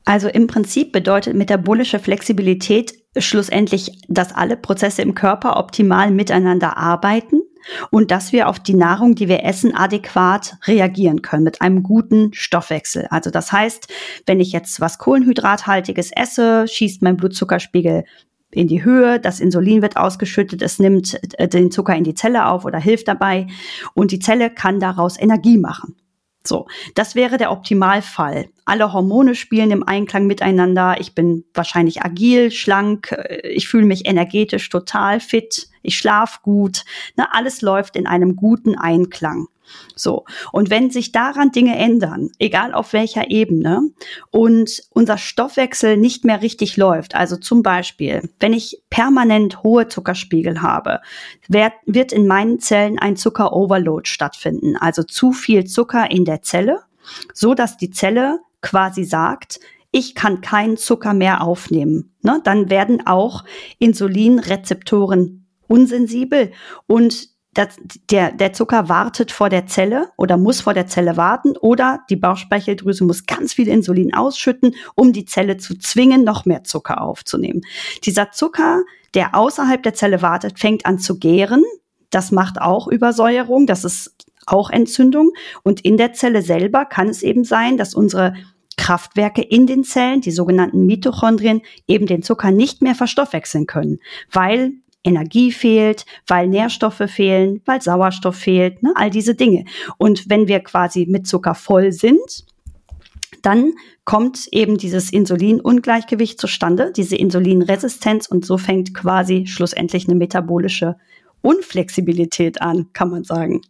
Also im Prinzip bedeutet metabolische Flexibilität schlussendlich, dass alle Prozesse im Körper optimal miteinander arbeiten und dass wir auf die Nahrung, die wir essen, adäquat reagieren können mit einem guten Stoffwechsel. Also das heißt, wenn ich jetzt was Kohlenhydrathaltiges esse, schießt mein Blutzuckerspiegel in die Höhe, das Insulin wird ausgeschüttet, es nimmt äh, den Zucker in die Zelle auf oder hilft dabei und die Zelle kann daraus Energie machen. So, das wäre der Optimalfall. Alle Hormone spielen im Einklang miteinander. Ich bin wahrscheinlich agil, schlank, äh, ich fühle mich energetisch total fit, ich schlafe gut. Ne, alles läuft in einem guten Einklang. So. Und wenn sich daran Dinge ändern, egal auf welcher Ebene, und unser Stoffwechsel nicht mehr richtig läuft, also zum Beispiel, wenn ich permanent hohe Zuckerspiegel habe, wird, wird in meinen Zellen ein Zucker-Overload stattfinden, also zu viel Zucker in der Zelle, so dass die Zelle quasi sagt, ich kann keinen Zucker mehr aufnehmen. Ne? Dann werden auch Insulinrezeptoren unsensibel und das, der, der Zucker wartet vor der Zelle oder muss vor der Zelle warten oder die Bauchspeicheldrüse muss ganz viel Insulin ausschütten, um die Zelle zu zwingen, noch mehr Zucker aufzunehmen. Dieser Zucker, der außerhalb der Zelle wartet, fängt an zu gären. Das macht auch Übersäuerung, das ist auch Entzündung. Und in der Zelle selber kann es eben sein, dass unsere Kraftwerke in den Zellen, die sogenannten Mitochondrien, eben den Zucker nicht mehr verstoffwechseln können, weil Energie fehlt, weil Nährstoffe fehlen, weil Sauerstoff fehlt, ne, all diese Dinge. Und wenn wir quasi mit Zucker voll sind, dann kommt eben dieses Insulinungleichgewicht zustande, diese Insulinresistenz und so fängt quasi schlussendlich eine metabolische Unflexibilität an, kann man sagen.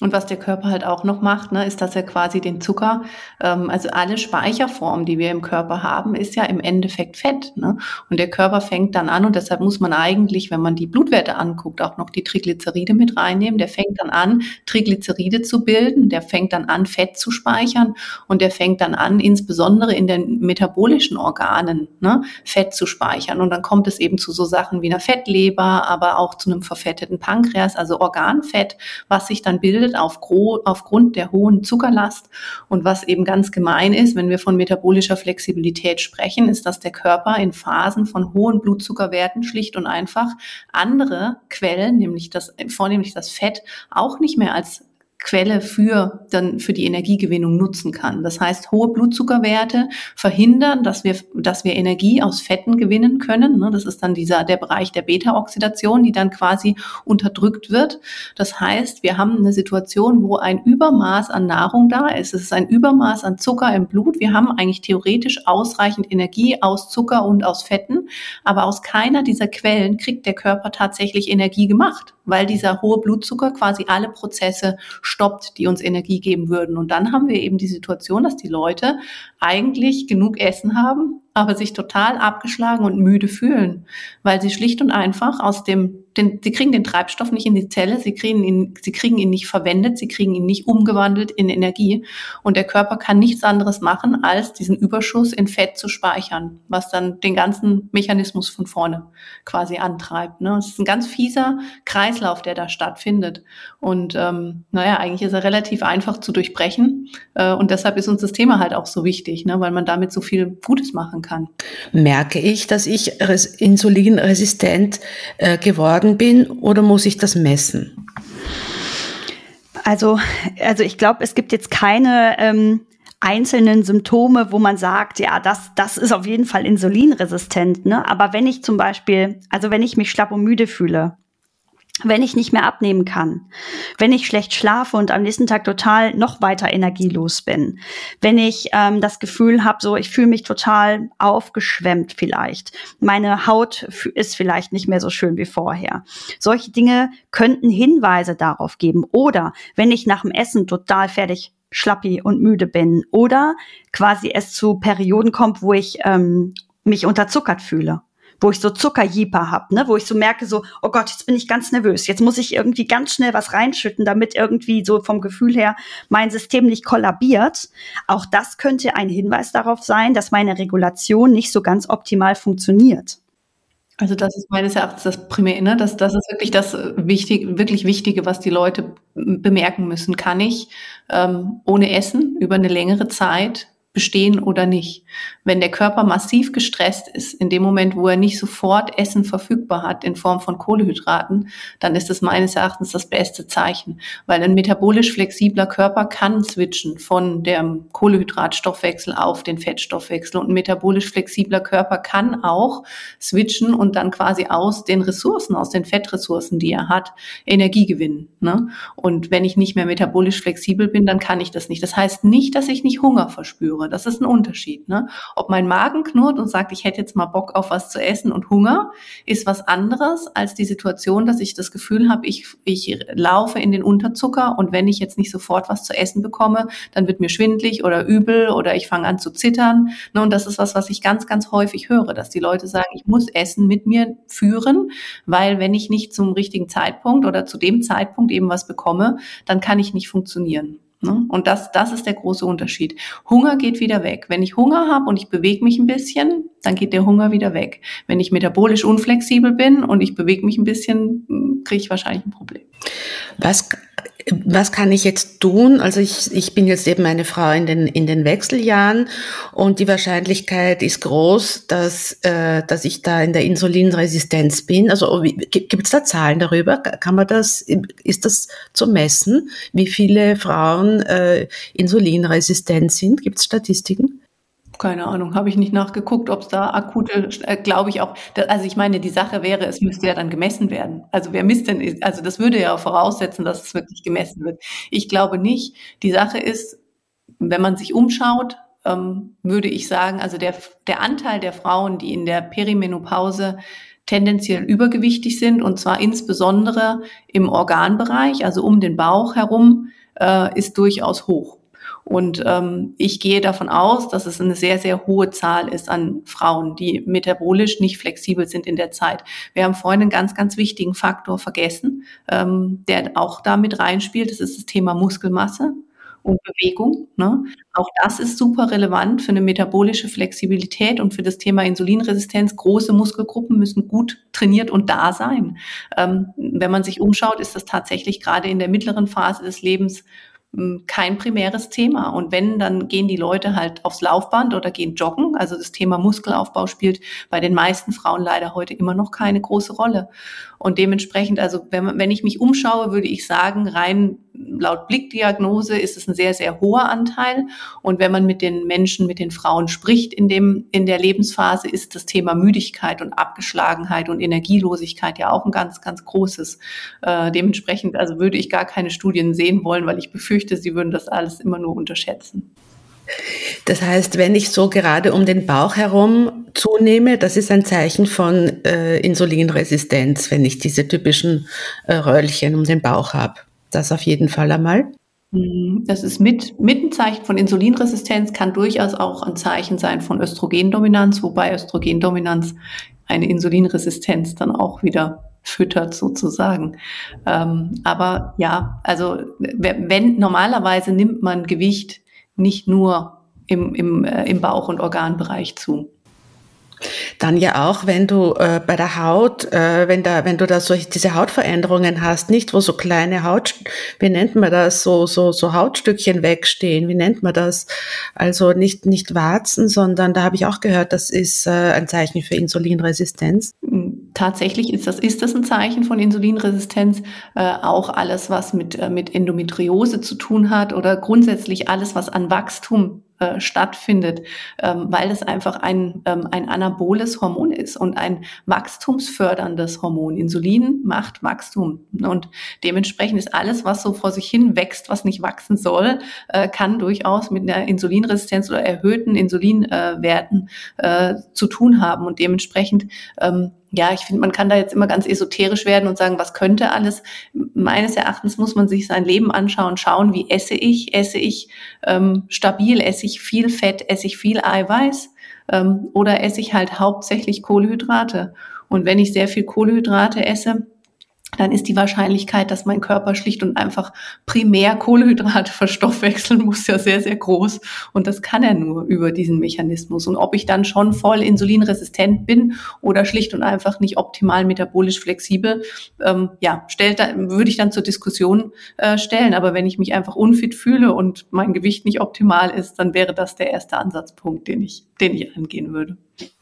Und was der Körper halt auch noch macht, ne, ist, dass er quasi den Zucker, ähm, also alle Speicherformen, die wir im Körper haben, ist ja im Endeffekt Fett. Ne? Und der Körper fängt dann an, und deshalb muss man eigentlich, wenn man die Blutwerte anguckt, auch noch die Triglyceride mit reinnehmen. Der fängt dann an, Triglyceride zu bilden, der fängt dann an, Fett zu speichern und der fängt dann an, insbesondere in den metabolischen Organen, ne, Fett zu speichern. Und dann kommt es eben zu so Sachen wie einer Fettleber, aber auch zu einem verfetteten Pankreas, also Organfett, was sich dann bildet bildet auf aufgrund der hohen Zuckerlast. Und was eben ganz gemein ist, wenn wir von metabolischer Flexibilität sprechen, ist, dass der Körper in Phasen von hohen Blutzuckerwerten schlicht und einfach andere Quellen, nämlich das, vornehmlich das Fett, auch nicht mehr als Quelle für dann für die Energiegewinnung nutzen kann. Das heißt, hohe Blutzuckerwerte verhindern, dass wir dass wir Energie aus Fetten gewinnen können. Ne? Das ist dann dieser der Bereich der Beta-Oxidation, die dann quasi unterdrückt wird. Das heißt, wir haben eine Situation, wo ein Übermaß an Nahrung da ist. Es ist ein Übermaß an Zucker im Blut. Wir haben eigentlich theoretisch ausreichend Energie aus Zucker und aus Fetten, aber aus keiner dieser Quellen kriegt der Körper tatsächlich Energie gemacht, weil dieser hohe Blutzucker quasi alle Prozesse stoppt, die uns Energie geben würden. Und dann haben wir eben die Situation, dass die Leute eigentlich genug Essen haben, aber sich total abgeschlagen und müde fühlen, weil sie schlicht und einfach aus dem, den, sie kriegen den Treibstoff nicht in die Zelle, sie kriegen ihn, sie kriegen ihn nicht verwendet, sie kriegen ihn nicht umgewandelt in Energie und der Körper kann nichts anderes machen, als diesen Überschuss in Fett zu speichern, was dann den ganzen Mechanismus von vorne quasi antreibt. Ne? Es ist ein ganz fieser Kreislauf, der da stattfindet und ähm, naja, eigentlich ist er relativ einfach zu durchbrechen äh, und deshalb ist uns das Thema halt auch so wichtig, ne? weil man damit so viel Gutes machen kann. Merke ich, dass ich insulinresistent äh, geworden bin oder muss ich das messen? Also, also ich glaube, es gibt jetzt keine ähm, einzelnen Symptome, wo man sagt, ja, das, das ist auf jeden Fall insulinresistent. Ne? Aber wenn ich zum Beispiel, also wenn ich mich schlapp und müde fühle, wenn ich nicht mehr abnehmen kann, wenn ich schlecht schlafe und am nächsten Tag total noch weiter energielos bin, wenn ich ähm, das Gefühl habe, so ich fühle mich total aufgeschwemmt vielleicht, meine Haut ist vielleicht nicht mehr so schön wie vorher. Solche Dinge könnten Hinweise darauf geben. Oder wenn ich nach dem Essen total fertig schlappi und müde bin oder quasi es zu Perioden kommt, wo ich ähm, mich unterzuckert fühle wo ich so Zuckerjeeper habe, ne, wo ich so merke, so, oh Gott, jetzt bin ich ganz nervös. Jetzt muss ich irgendwie ganz schnell was reinschütten, damit irgendwie so vom Gefühl her mein System nicht kollabiert. Auch das könnte ein Hinweis darauf sein, dass meine Regulation nicht so ganz optimal funktioniert. Also das ist meines Erachtens das Primär, ne? das, das ist wirklich das äh, wichtig, wirklich Wichtige, was die Leute bemerken müssen. Kann ich ähm, ohne Essen über eine längere Zeit bestehen oder nicht. Wenn der Körper massiv gestresst ist, in dem Moment, wo er nicht sofort Essen verfügbar hat in Form von Kohlehydraten, dann ist es meines Erachtens das beste Zeichen, weil ein metabolisch flexibler Körper kann switchen von dem Kohlehydratstoffwechsel auf den Fettstoffwechsel und ein metabolisch flexibler Körper kann auch switchen und dann quasi aus den Ressourcen, aus den Fettressourcen, die er hat, Energie gewinnen. Ne? Und wenn ich nicht mehr metabolisch flexibel bin, dann kann ich das nicht. Das heißt nicht, dass ich nicht Hunger verspüre. Hunger. Das ist ein Unterschied. Ne? Ob mein Magen knurrt und sagt, ich hätte jetzt mal Bock auf was zu essen und Hunger, ist was anderes als die Situation, dass ich das Gefühl habe, ich, ich laufe in den Unterzucker und wenn ich jetzt nicht sofort was zu essen bekomme, dann wird mir schwindlig oder übel oder ich fange an zu zittern. Ne? Und das ist was, was ich ganz, ganz häufig höre, dass die Leute sagen, ich muss Essen mit mir führen, weil wenn ich nicht zum richtigen Zeitpunkt oder zu dem Zeitpunkt eben was bekomme, dann kann ich nicht funktionieren. Ne? Und das, das ist der große Unterschied. Hunger geht wieder weg. Wenn ich Hunger habe und ich bewege mich ein bisschen, dann geht der Hunger wieder weg. Wenn ich metabolisch unflexibel bin und ich bewege mich ein bisschen, hm, kriege ich wahrscheinlich ein Problem. Was was kann ich jetzt tun? Also ich, ich bin jetzt eben eine Frau in den, in den Wechseljahren und die Wahrscheinlichkeit ist groß, dass, äh, dass ich da in der Insulinresistenz bin. Also gibt es da Zahlen darüber? Kann man das, ist das zu messen, wie viele Frauen äh, insulinresistent sind? Gibt es Statistiken? Keine Ahnung, habe ich nicht nachgeguckt, ob es da akute, äh, glaube ich auch. Also ich meine, die Sache wäre, es müsste ja dann gemessen werden. Also wer misst denn? Also das würde ja voraussetzen, dass es wirklich gemessen wird. Ich glaube nicht. Die Sache ist, wenn man sich umschaut, ähm, würde ich sagen, also der, der Anteil der Frauen, die in der Perimenopause tendenziell übergewichtig sind, und zwar insbesondere im Organbereich, also um den Bauch herum, äh, ist durchaus hoch. Und ähm, ich gehe davon aus, dass es eine sehr, sehr hohe Zahl ist an Frauen, die metabolisch nicht flexibel sind in der Zeit. Wir haben vorhin einen ganz, ganz wichtigen Faktor vergessen, ähm, der auch damit reinspielt. Das ist das Thema Muskelmasse und Bewegung. Ne? Auch das ist super relevant für eine metabolische Flexibilität und für das Thema Insulinresistenz. Große Muskelgruppen müssen gut trainiert und da sein. Ähm, wenn man sich umschaut, ist das tatsächlich gerade in der mittleren Phase des Lebens kein primäres Thema. Und wenn, dann gehen die Leute halt aufs Laufband oder gehen joggen. Also das Thema Muskelaufbau spielt bei den meisten Frauen leider heute immer noch keine große Rolle. Und dementsprechend, also wenn, wenn ich mich umschaue, würde ich sagen, rein laut Blickdiagnose ist es ein sehr, sehr hoher Anteil. Und wenn man mit den Menschen, mit den Frauen spricht in dem, in der Lebensphase, ist das Thema Müdigkeit und Abgeschlagenheit und Energielosigkeit ja auch ein ganz, ganz großes. Äh, dementsprechend, also würde ich gar keine Studien sehen wollen, weil ich befürchte, sie würden das alles immer nur unterschätzen. Das heißt, wenn ich so gerade um den Bauch herum zunehme, das ist ein Zeichen von äh, Insulinresistenz, wenn ich diese typischen äh, Röllchen um den Bauch habe. Das auf jeden Fall einmal. Mhm. Das ist mit, mit ein Zeichen von Insulinresistenz, kann durchaus auch ein Zeichen sein von Östrogendominanz, wobei Östrogendominanz eine Insulinresistenz dann auch wieder füttert sozusagen. Ähm, aber ja, also wenn normalerweise nimmt man Gewicht nicht nur im, im, äh, im Bauch- und Organbereich zu. Dann ja auch, wenn du äh, bei der Haut, äh, wenn da, wenn du da solche diese Hautveränderungen hast, nicht wo so kleine Haut, wie nennt man das, so so so Hautstückchen wegstehen, wie nennt man das? Also nicht nicht Warzen, sondern da habe ich auch gehört, das ist äh, ein Zeichen für Insulinresistenz. Hm, tatsächlich ist das ist das ein Zeichen von Insulinresistenz. Äh, auch alles, was mit äh, mit Endometriose zu tun hat oder grundsätzlich alles, was an Wachstum äh, stattfindet, ähm, weil es einfach ein, ähm, ein anaboles Hormon ist und ein wachstumsförderndes Hormon. Insulin macht Wachstum und dementsprechend ist alles, was so vor sich hin wächst, was nicht wachsen soll, äh, kann durchaus mit einer Insulinresistenz oder erhöhten Insulinwerten äh, zu tun haben und dementsprechend ähm, ja, ich finde, man kann da jetzt immer ganz esoterisch werden und sagen, was könnte alles. Meines Erachtens muss man sich sein Leben anschauen, schauen, wie esse ich, esse ich ähm, stabil, esse ich viel Fett, esse ich viel Eiweiß ähm, oder esse ich halt hauptsächlich Kohlenhydrate. Und wenn ich sehr viel Kohlenhydrate esse, dann ist die Wahrscheinlichkeit, dass mein Körper schlicht und einfach primär Kohlehydrate verstoffwechseln muss, ja sehr, sehr groß. Und das kann er nur über diesen Mechanismus. Und ob ich dann schon voll insulinresistent bin oder schlicht und einfach nicht optimal metabolisch flexibel, ähm, ja, stellt, würde ich dann zur Diskussion äh, stellen. Aber wenn ich mich einfach unfit fühle und mein Gewicht nicht optimal ist, dann wäre das der erste Ansatzpunkt, den ich, den ich angehen würde.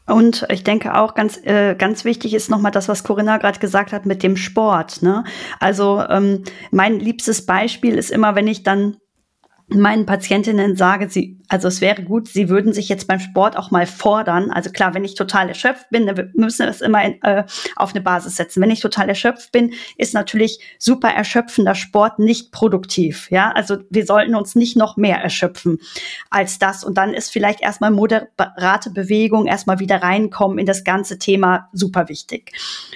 Und ich denke auch ganz, äh, ganz wichtig ist nochmal das, was Corinna gerade gesagt hat mit dem Sport. Ne? Also ähm, mein liebstes Beispiel ist immer, wenn ich dann meinen Patientinnen sage, sie, also es wäre gut, sie würden sich jetzt beim Sport auch mal fordern. Also klar, wenn ich total erschöpft bin, dann müssen wir das immer in, äh, auf eine Basis setzen. Wenn ich total erschöpft bin, ist natürlich super erschöpfender Sport nicht produktiv. Ja, also wir sollten uns nicht noch mehr erschöpfen als das. Und dann ist vielleicht erstmal moderate Bewegung, erstmal wieder reinkommen in das ganze Thema super wichtig.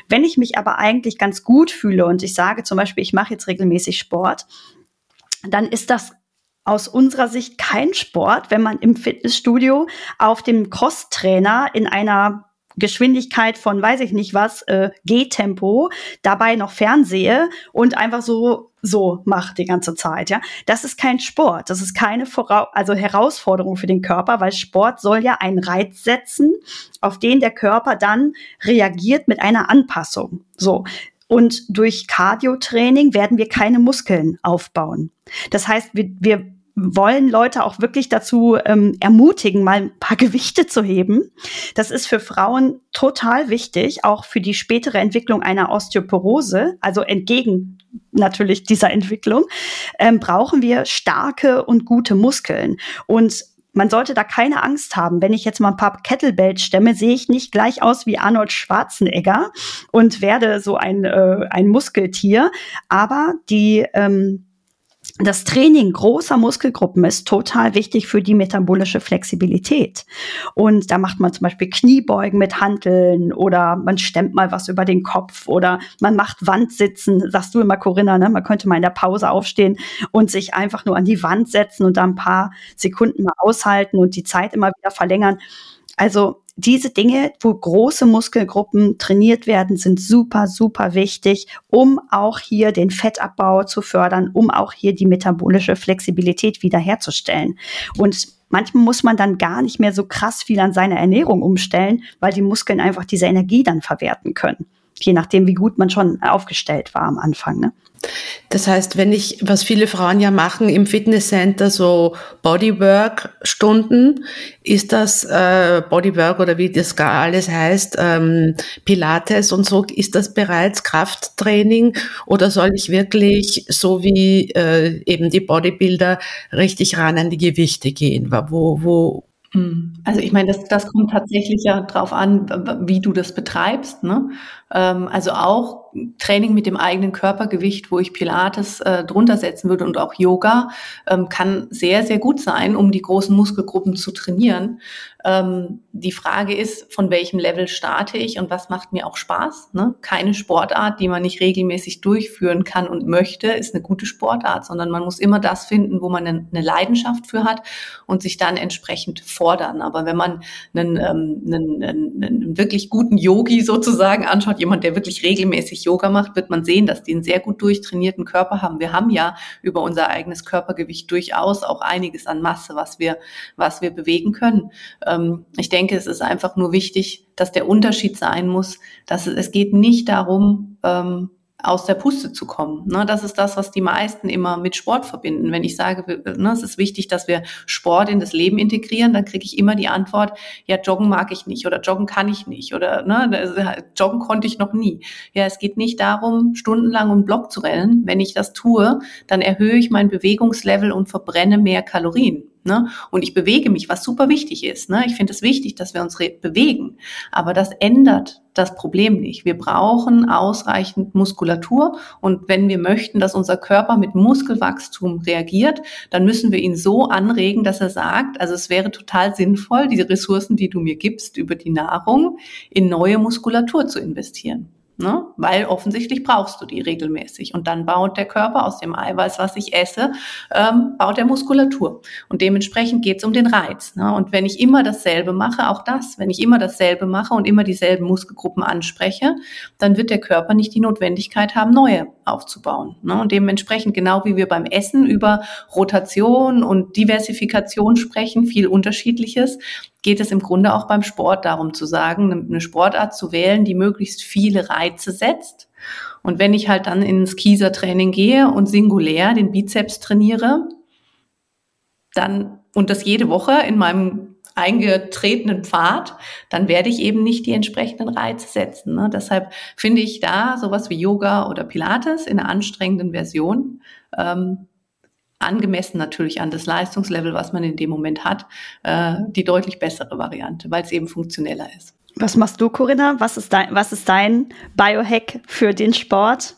Wenn ich mich aber eigentlich ganz gut fühle und ich sage zum Beispiel, ich mache jetzt regelmäßig Sport, dann ist das aus unserer Sicht kein Sport, wenn man im Fitnessstudio auf dem Crosstrainer in einer Geschwindigkeit von weiß ich nicht was, äh, Gehtempo, dabei noch fernsehe und einfach so so macht die ganze Zeit, ja. Das ist kein Sport, das ist keine Vorau also Herausforderung für den Körper, weil Sport soll ja einen Reiz setzen, auf den der Körper dann reagiert mit einer Anpassung. So. Und durch Cardio-Training werden wir keine Muskeln aufbauen. Das heißt, wir, wir wollen Leute auch wirklich dazu ähm, ermutigen, mal ein paar Gewichte zu heben. Das ist für Frauen total wichtig, auch für die spätere Entwicklung einer Osteoporose, also entgegen natürlich dieser Entwicklung, ähm, brauchen wir starke und gute Muskeln. Und man sollte da keine Angst haben. Wenn ich jetzt mal ein paar Kettlebells stemme, sehe ich nicht gleich aus wie Arnold Schwarzenegger und werde so ein, äh, ein Muskeltier. Aber die, ähm, das Training großer Muskelgruppen ist total wichtig für die metabolische Flexibilität. Und da macht man zum Beispiel Kniebeugen mit Hanteln oder man stemmt mal was über den Kopf oder man macht Wandsitzen, sagst du immer, Corinna, ne? Man könnte mal in der Pause aufstehen und sich einfach nur an die Wand setzen und da ein paar Sekunden mal aushalten und die Zeit immer wieder verlängern. Also diese Dinge, wo große Muskelgruppen trainiert werden, sind super, super wichtig, um auch hier den Fettabbau zu fördern, um auch hier die metabolische Flexibilität wiederherzustellen. Und manchmal muss man dann gar nicht mehr so krass viel an seiner Ernährung umstellen, weil die Muskeln einfach diese Energie dann verwerten können. Je nachdem, wie gut man schon aufgestellt war am Anfang. Ne? Das heißt, wenn ich, was viele Frauen ja machen im Fitnesscenter, so Bodywork-Stunden, ist das äh, Bodywork oder wie das gar alles heißt, ähm, Pilates und so, ist das bereits Krafttraining oder soll ich wirklich so wie äh, eben die Bodybuilder richtig ran an die Gewichte gehen? Wo, wo, hm. also ich meine, das, das kommt tatsächlich ja drauf an, wie du das betreibst. Ne? Ähm, also auch Training mit dem eigenen Körpergewicht, wo ich Pilates äh, drunter setzen würde und auch Yoga, ähm, kann sehr, sehr gut sein, um die großen Muskelgruppen zu trainieren. Ähm, die Frage ist, von welchem Level starte ich und was macht mir auch Spaß? Ne? Keine Sportart, die man nicht regelmäßig durchführen kann und möchte, ist eine gute Sportart, sondern man muss immer das finden, wo man eine, Leidenschaft für hat und sich dann entsprechend fordern. Aber wenn man einen, ähm, einen, einen, einen wirklich guten Yogi sozusagen anschaut, jemand, der wirklich regelmäßig Yoga macht, wird man sehen, dass die einen sehr gut durchtrainierten Körper haben. Wir haben ja über unser eigenes Körpergewicht durchaus auch einiges an Masse, was wir, was wir bewegen können. Ähm, ich denke, es ist einfach nur wichtig, dass der Unterschied sein muss, dass es, es geht nicht darum, ähm, aus der Puste zu kommen. Ne, das ist das, was die meisten immer mit Sport verbinden. Wenn ich sage, ne, es ist wichtig, dass wir Sport in das Leben integrieren, dann kriege ich immer die Antwort, ja, joggen mag ich nicht oder joggen kann ich nicht oder ne, joggen konnte ich noch nie. Ja, es geht nicht darum, stundenlang um Block zu rennen. Wenn ich das tue, dann erhöhe ich mein Bewegungslevel und verbrenne mehr Kalorien. Ne? Und ich bewege mich, was super wichtig ist. Ne? Ich finde es wichtig, dass wir uns bewegen. Aber das ändert das Problem nicht. Wir brauchen ausreichend Muskulatur. Und wenn wir möchten, dass unser Körper mit Muskelwachstum reagiert, dann müssen wir ihn so anregen, dass er sagt, also es wäre total sinnvoll, diese Ressourcen, die du mir gibst über die Nahrung, in neue Muskulatur zu investieren. Ne? weil offensichtlich brauchst du die regelmäßig. Und dann baut der Körper aus dem Eiweiß, was ich esse, ähm, baut der Muskulatur. Und dementsprechend geht es um den Reiz. Ne? Und wenn ich immer dasselbe mache, auch das, wenn ich immer dasselbe mache und immer dieselben Muskelgruppen anspreche, dann wird der Körper nicht die Notwendigkeit haben, neue aufzubauen. Ne? Und dementsprechend, genau wie wir beim Essen über Rotation und Diversifikation sprechen, viel Unterschiedliches, geht es im Grunde auch beim Sport darum zu sagen, eine Sportart zu wählen, die möglichst viele Reize setzt. Und wenn ich halt dann ins Kieser-Training gehe und singulär den Bizeps trainiere, dann und das jede Woche in meinem eingetretenen Pfad, dann werde ich eben nicht die entsprechenden Reize setzen. Ne? Deshalb finde ich da sowas wie Yoga oder Pilates in einer anstrengenden Version ähm, angemessen natürlich an das Leistungslevel, was man in dem Moment hat, äh, die deutlich bessere Variante, weil es eben funktioneller ist. Was machst du, Corinna? Was ist dein, was ist dein Biohack für den Sport?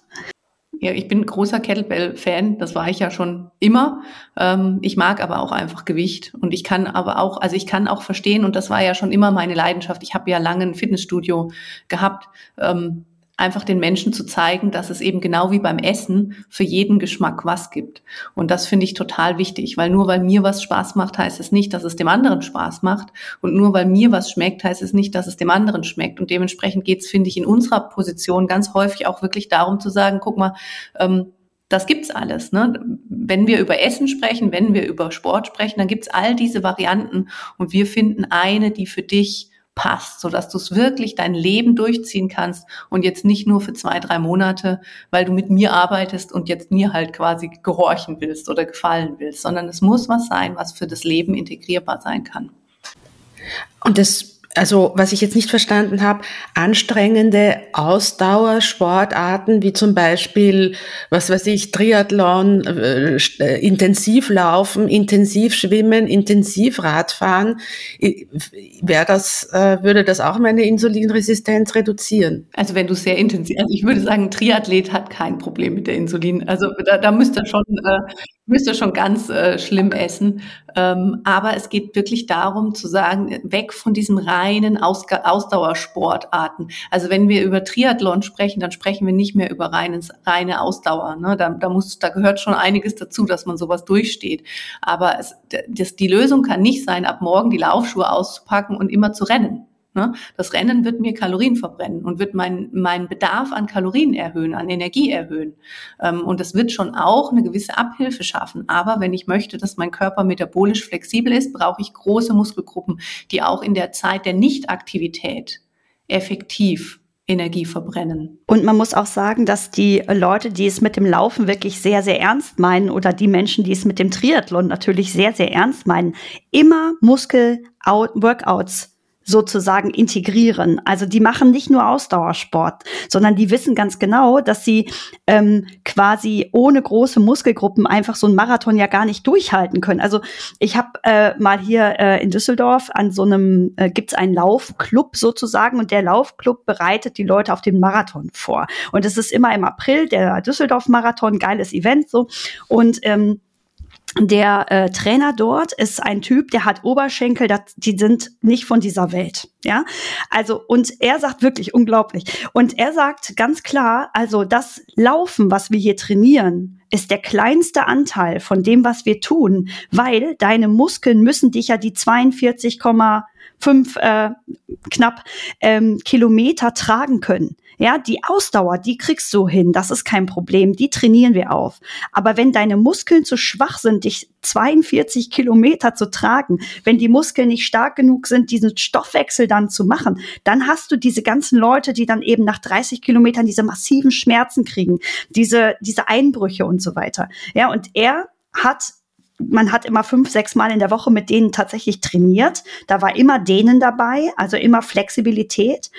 Ja, ich bin großer Kettlebell-Fan, das war ich ja schon immer. Ähm, ich mag aber auch einfach Gewicht und ich kann aber auch, also ich kann auch verstehen und das war ja schon immer meine Leidenschaft. Ich habe ja lange ein Fitnessstudio gehabt. Ähm, einfach den Menschen zu zeigen, dass es eben genau wie beim Essen für jeden Geschmack was gibt. Und das finde ich total wichtig, weil nur weil mir was Spaß macht, heißt es nicht, dass es dem anderen Spaß macht. Und nur weil mir was schmeckt, heißt es nicht, dass es dem anderen schmeckt. Und dementsprechend geht es, finde ich, in unserer Position ganz häufig auch wirklich darum zu sagen, guck mal, ähm, das gibt's alles. Ne? Wenn wir über Essen sprechen, wenn wir über Sport sprechen, dann gibt's all diese Varianten und wir finden eine, die für dich passt, sodass du es wirklich dein Leben durchziehen kannst und jetzt nicht nur für zwei, drei Monate, weil du mit mir arbeitest und jetzt mir halt quasi gehorchen willst oder gefallen willst, sondern es muss was sein, was für das Leben integrierbar sein kann. Und das also was ich jetzt nicht verstanden habe, anstrengende Ausdauersportarten wie zum Beispiel, was weiß ich, Triathlon, äh, äh intensiv laufen, intensiv schwimmen, intensiv Radfahren, wäre das, äh, würde das auch meine Insulinresistenz reduzieren? Also wenn du sehr intensiv, also ich würde sagen, Triathlet hat kein Problem mit der Insulin. Also da, da müsste schon äh, müsste schon ganz äh, schlimm essen. Ähm, aber es geht wirklich darum zu sagen, weg von diesen reinen Aus Ausdauersportarten. Also wenn wir über Triathlon sprechen, dann sprechen wir nicht mehr über reines, reine Ausdauer. Ne? Da, da, muss, da gehört schon einiges dazu, dass man sowas durchsteht. Aber es, das, die Lösung kann nicht sein, ab morgen die Laufschuhe auszupacken und immer zu rennen. Ne? Das Rennen wird mir Kalorien verbrennen und wird meinen mein Bedarf an Kalorien erhöhen, an Energie erhöhen. Ähm, und das wird schon auch eine gewisse Abhilfe schaffen. Aber wenn ich möchte, dass mein Körper metabolisch flexibel ist, brauche ich große Muskelgruppen, die auch in der Zeit der Nichtaktivität effektiv Energie verbrennen. Und man muss auch sagen, dass die Leute, die es mit dem Laufen wirklich sehr, sehr ernst meinen oder die Menschen, die es mit dem Triathlon natürlich sehr, sehr ernst meinen, immer Muskel-Workouts sozusagen integrieren. Also die machen nicht nur Ausdauersport, sondern die wissen ganz genau, dass sie ähm, quasi ohne große Muskelgruppen einfach so einen Marathon ja gar nicht durchhalten können. Also ich habe äh, mal hier äh, in Düsseldorf an so einem, äh, gibt es einen Laufclub sozusagen und der Laufclub bereitet die Leute auf den Marathon vor. Und es ist immer im April der Düsseldorf-Marathon, geiles Event so. Und ähm, der äh, Trainer dort ist ein Typ, der hat Oberschenkel, dat, die sind nicht von dieser Welt. Ja, also und er sagt wirklich unglaublich. Und er sagt ganz klar, also das Laufen, was wir hier trainieren, ist der kleinste Anteil von dem, was wir tun, weil deine Muskeln müssen dich ja die 42,5 äh, knapp ähm, Kilometer tragen können. Ja, die Ausdauer, die kriegst du hin, das ist kein Problem, die trainieren wir auf. Aber wenn deine Muskeln zu schwach sind, dich 42 Kilometer zu tragen, wenn die Muskeln nicht stark genug sind, diesen Stoffwechsel dann zu machen, dann hast du diese ganzen Leute, die dann eben nach 30 Kilometern diese massiven Schmerzen kriegen, diese, diese Einbrüche und so weiter. Ja, und er hat man hat immer fünf, sechs Mal in der Woche mit denen tatsächlich trainiert. Da war immer denen dabei, also immer Flexibilität.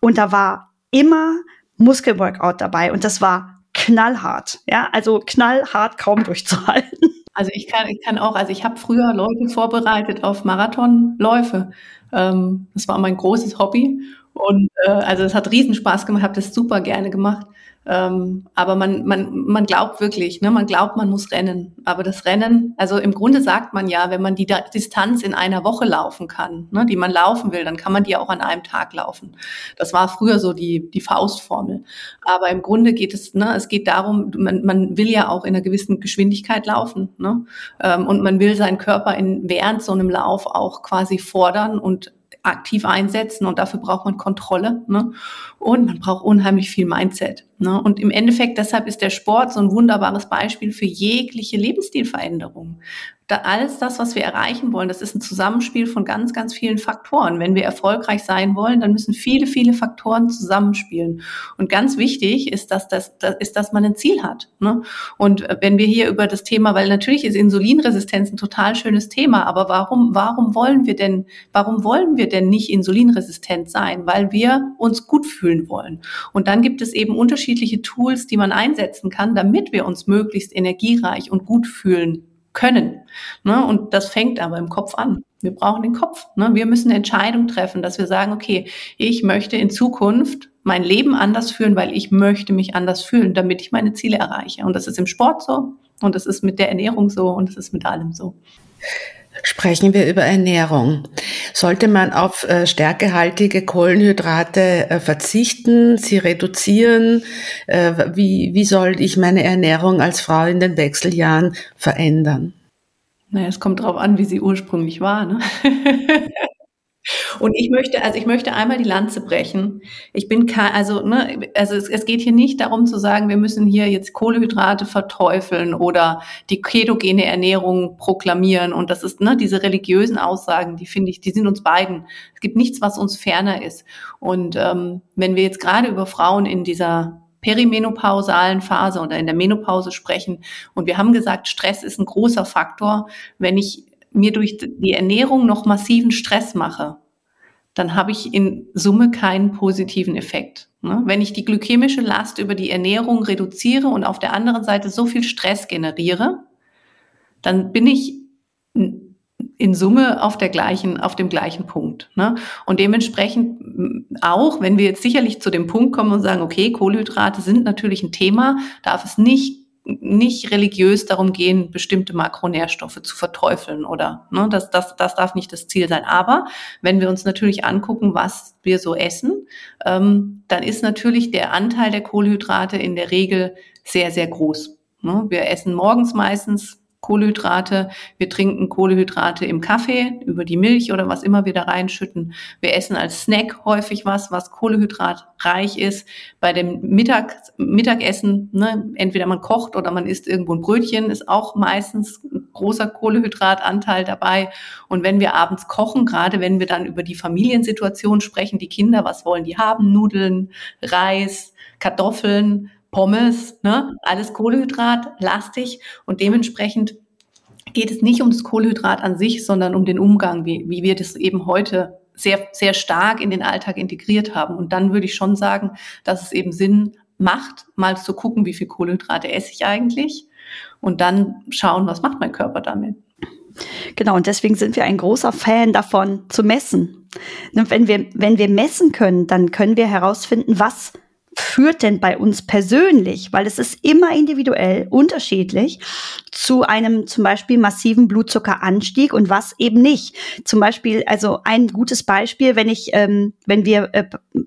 Und da war immer Muskelworkout dabei und das war knallhart. Ja, also knallhart kaum durchzuhalten. Also ich kann, ich kann auch, also ich habe früher Leute vorbereitet auf Marathonläufe. Ähm, das war mein großes Hobby und äh, also es hat riesen Spaß gemacht, habe das super gerne gemacht. Ähm, aber man, man, man glaubt wirklich, ne, man glaubt, man muss rennen. Aber das Rennen, also im Grunde sagt man ja, wenn man die Distanz in einer Woche laufen kann, ne, die man laufen will, dann kann man die auch an einem Tag laufen. Das war früher so die, die Faustformel. Aber im Grunde geht es, ne, es geht darum, man, man will ja auch in einer gewissen Geschwindigkeit laufen. Ne? Ähm, und man will seinen Körper in, während so einem Lauf auch quasi fordern und aktiv einsetzen und dafür braucht man Kontrolle ne? Und man braucht unheimlich viel Mindset. Ne? Und im Endeffekt, deshalb ist der Sport so ein wunderbares Beispiel für jegliche Lebensstilveränderung, da alles das, was wir erreichen wollen, das ist ein Zusammenspiel von ganz, ganz vielen Faktoren. Wenn wir erfolgreich sein wollen, dann müssen viele, viele Faktoren zusammenspielen. Und ganz wichtig ist, dass das, das ist, dass man ein Ziel hat. Ne? Und wenn wir hier über das Thema, weil natürlich ist Insulinresistenz ein total schönes Thema, aber warum, warum wollen wir denn, warum wollen wir denn nicht insulinresistent sein? Weil wir uns gut fühlen wollen. Und dann gibt es eben unterschiedliche Tools, die man einsetzen kann, damit wir uns möglichst energiereich und gut fühlen können. Ne? Und das fängt aber im Kopf an. Wir brauchen den Kopf. Ne? Wir müssen eine Entscheidung treffen, dass wir sagen, okay, ich möchte in Zukunft mein Leben anders führen, weil ich möchte mich anders fühlen, damit ich meine Ziele erreiche. Und das ist im Sport so und das ist mit der Ernährung so und das ist mit allem so. Sprechen wir über Ernährung. Sollte man auf äh, stärkehaltige Kohlenhydrate äh, verzichten, sie reduzieren? Äh, wie, wie soll ich meine Ernährung als Frau in den Wechseljahren verändern? Naja, es kommt darauf an, wie sie ursprünglich war. Ne? Und ich möchte, also ich möchte einmal die Lanze brechen. Ich bin kein, also, ne, also es, es geht hier nicht darum zu sagen, wir müssen hier jetzt Kohlehydrate verteufeln oder die ketogene Ernährung proklamieren. Und das ist, ne, diese religiösen Aussagen, die finde ich, die sind uns beiden. Es gibt nichts, was uns ferner ist. Und ähm, wenn wir jetzt gerade über Frauen in dieser perimenopausalen Phase oder in der Menopause sprechen. Und wir haben gesagt, Stress ist ein großer Faktor. Wenn ich mir durch die Ernährung noch massiven Stress mache, dann habe ich in Summe keinen positiven Effekt. Ne? Wenn ich die glykämische Last über die Ernährung reduziere und auf der anderen Seite so viel Stress generiere, dann bin ich in Summe auf der gleichen, auf dem gleichen Punkt. Ne? Und dementsprechend auch, wenn wir jetzt sicherlich zu dem Punkt kommen und sagen, okay, Kohlenhydrate sind natürlich ein Thema, darf es nicht nicht religiös darum gehen, bestimmte Makronährstoffe zu verteufeln oder ne, das, das, das darf nicht das Ziel sein. Aber wenn wir uns natürlich angucken, was wir so essen, ähm, dann ist natürlich der Anteil der Kohlenhydrate in der Regel sehr, sehr groß. Ne? Wir essen morgens meistens Kohlehydrate. Wir trinken Kohlehydrate im Kaffee, über die Milch oder was immer wir da reinschütten. Wir essen als Snack häufig was, was kohlehydratreich ist. Bei dem Mittag, Mittagessen, ne, entweder man kocht oder man isst irgendwo ein Brötchen, ist auch meistens ein großer Kohlehydratanteil dabei. Und wenn wir abends kochen, gerade wenn wir dann über die Familiensituation sprechen, die Kinder, was wollen die haben? Nudeln, Reis, Kartoffeln, Pommes, ne? alles Kohlehydrat, lastig und dementsprechend geht es nicht um das Kohlehydrat an sich, sondern um den Umgang, wie, wie wir das eben heute sehr, sehr stark in den Alltag integriert haben. Und dann würde ich schon sagen, dass es eben Sinn macht, mal zu gucken, wie viel Kohlenhydrate esse ich eigentlich und dann schauen, was macht mein Körper damit. Genau, und deswegen sind wir ein großer Fan davon zu messen. Wenn wir, wenn wir messen können, dann können wir herausfinden, was führt denn bei uns persönlich, weil es ist immer individuell unterschiedlich, zu einem zum Beispiel massiven Blutzuckeranstieg und was eben nicht. Zum Beispiel, also ein gutes Beispiel, wenn ich, ähm, wenn wir äh,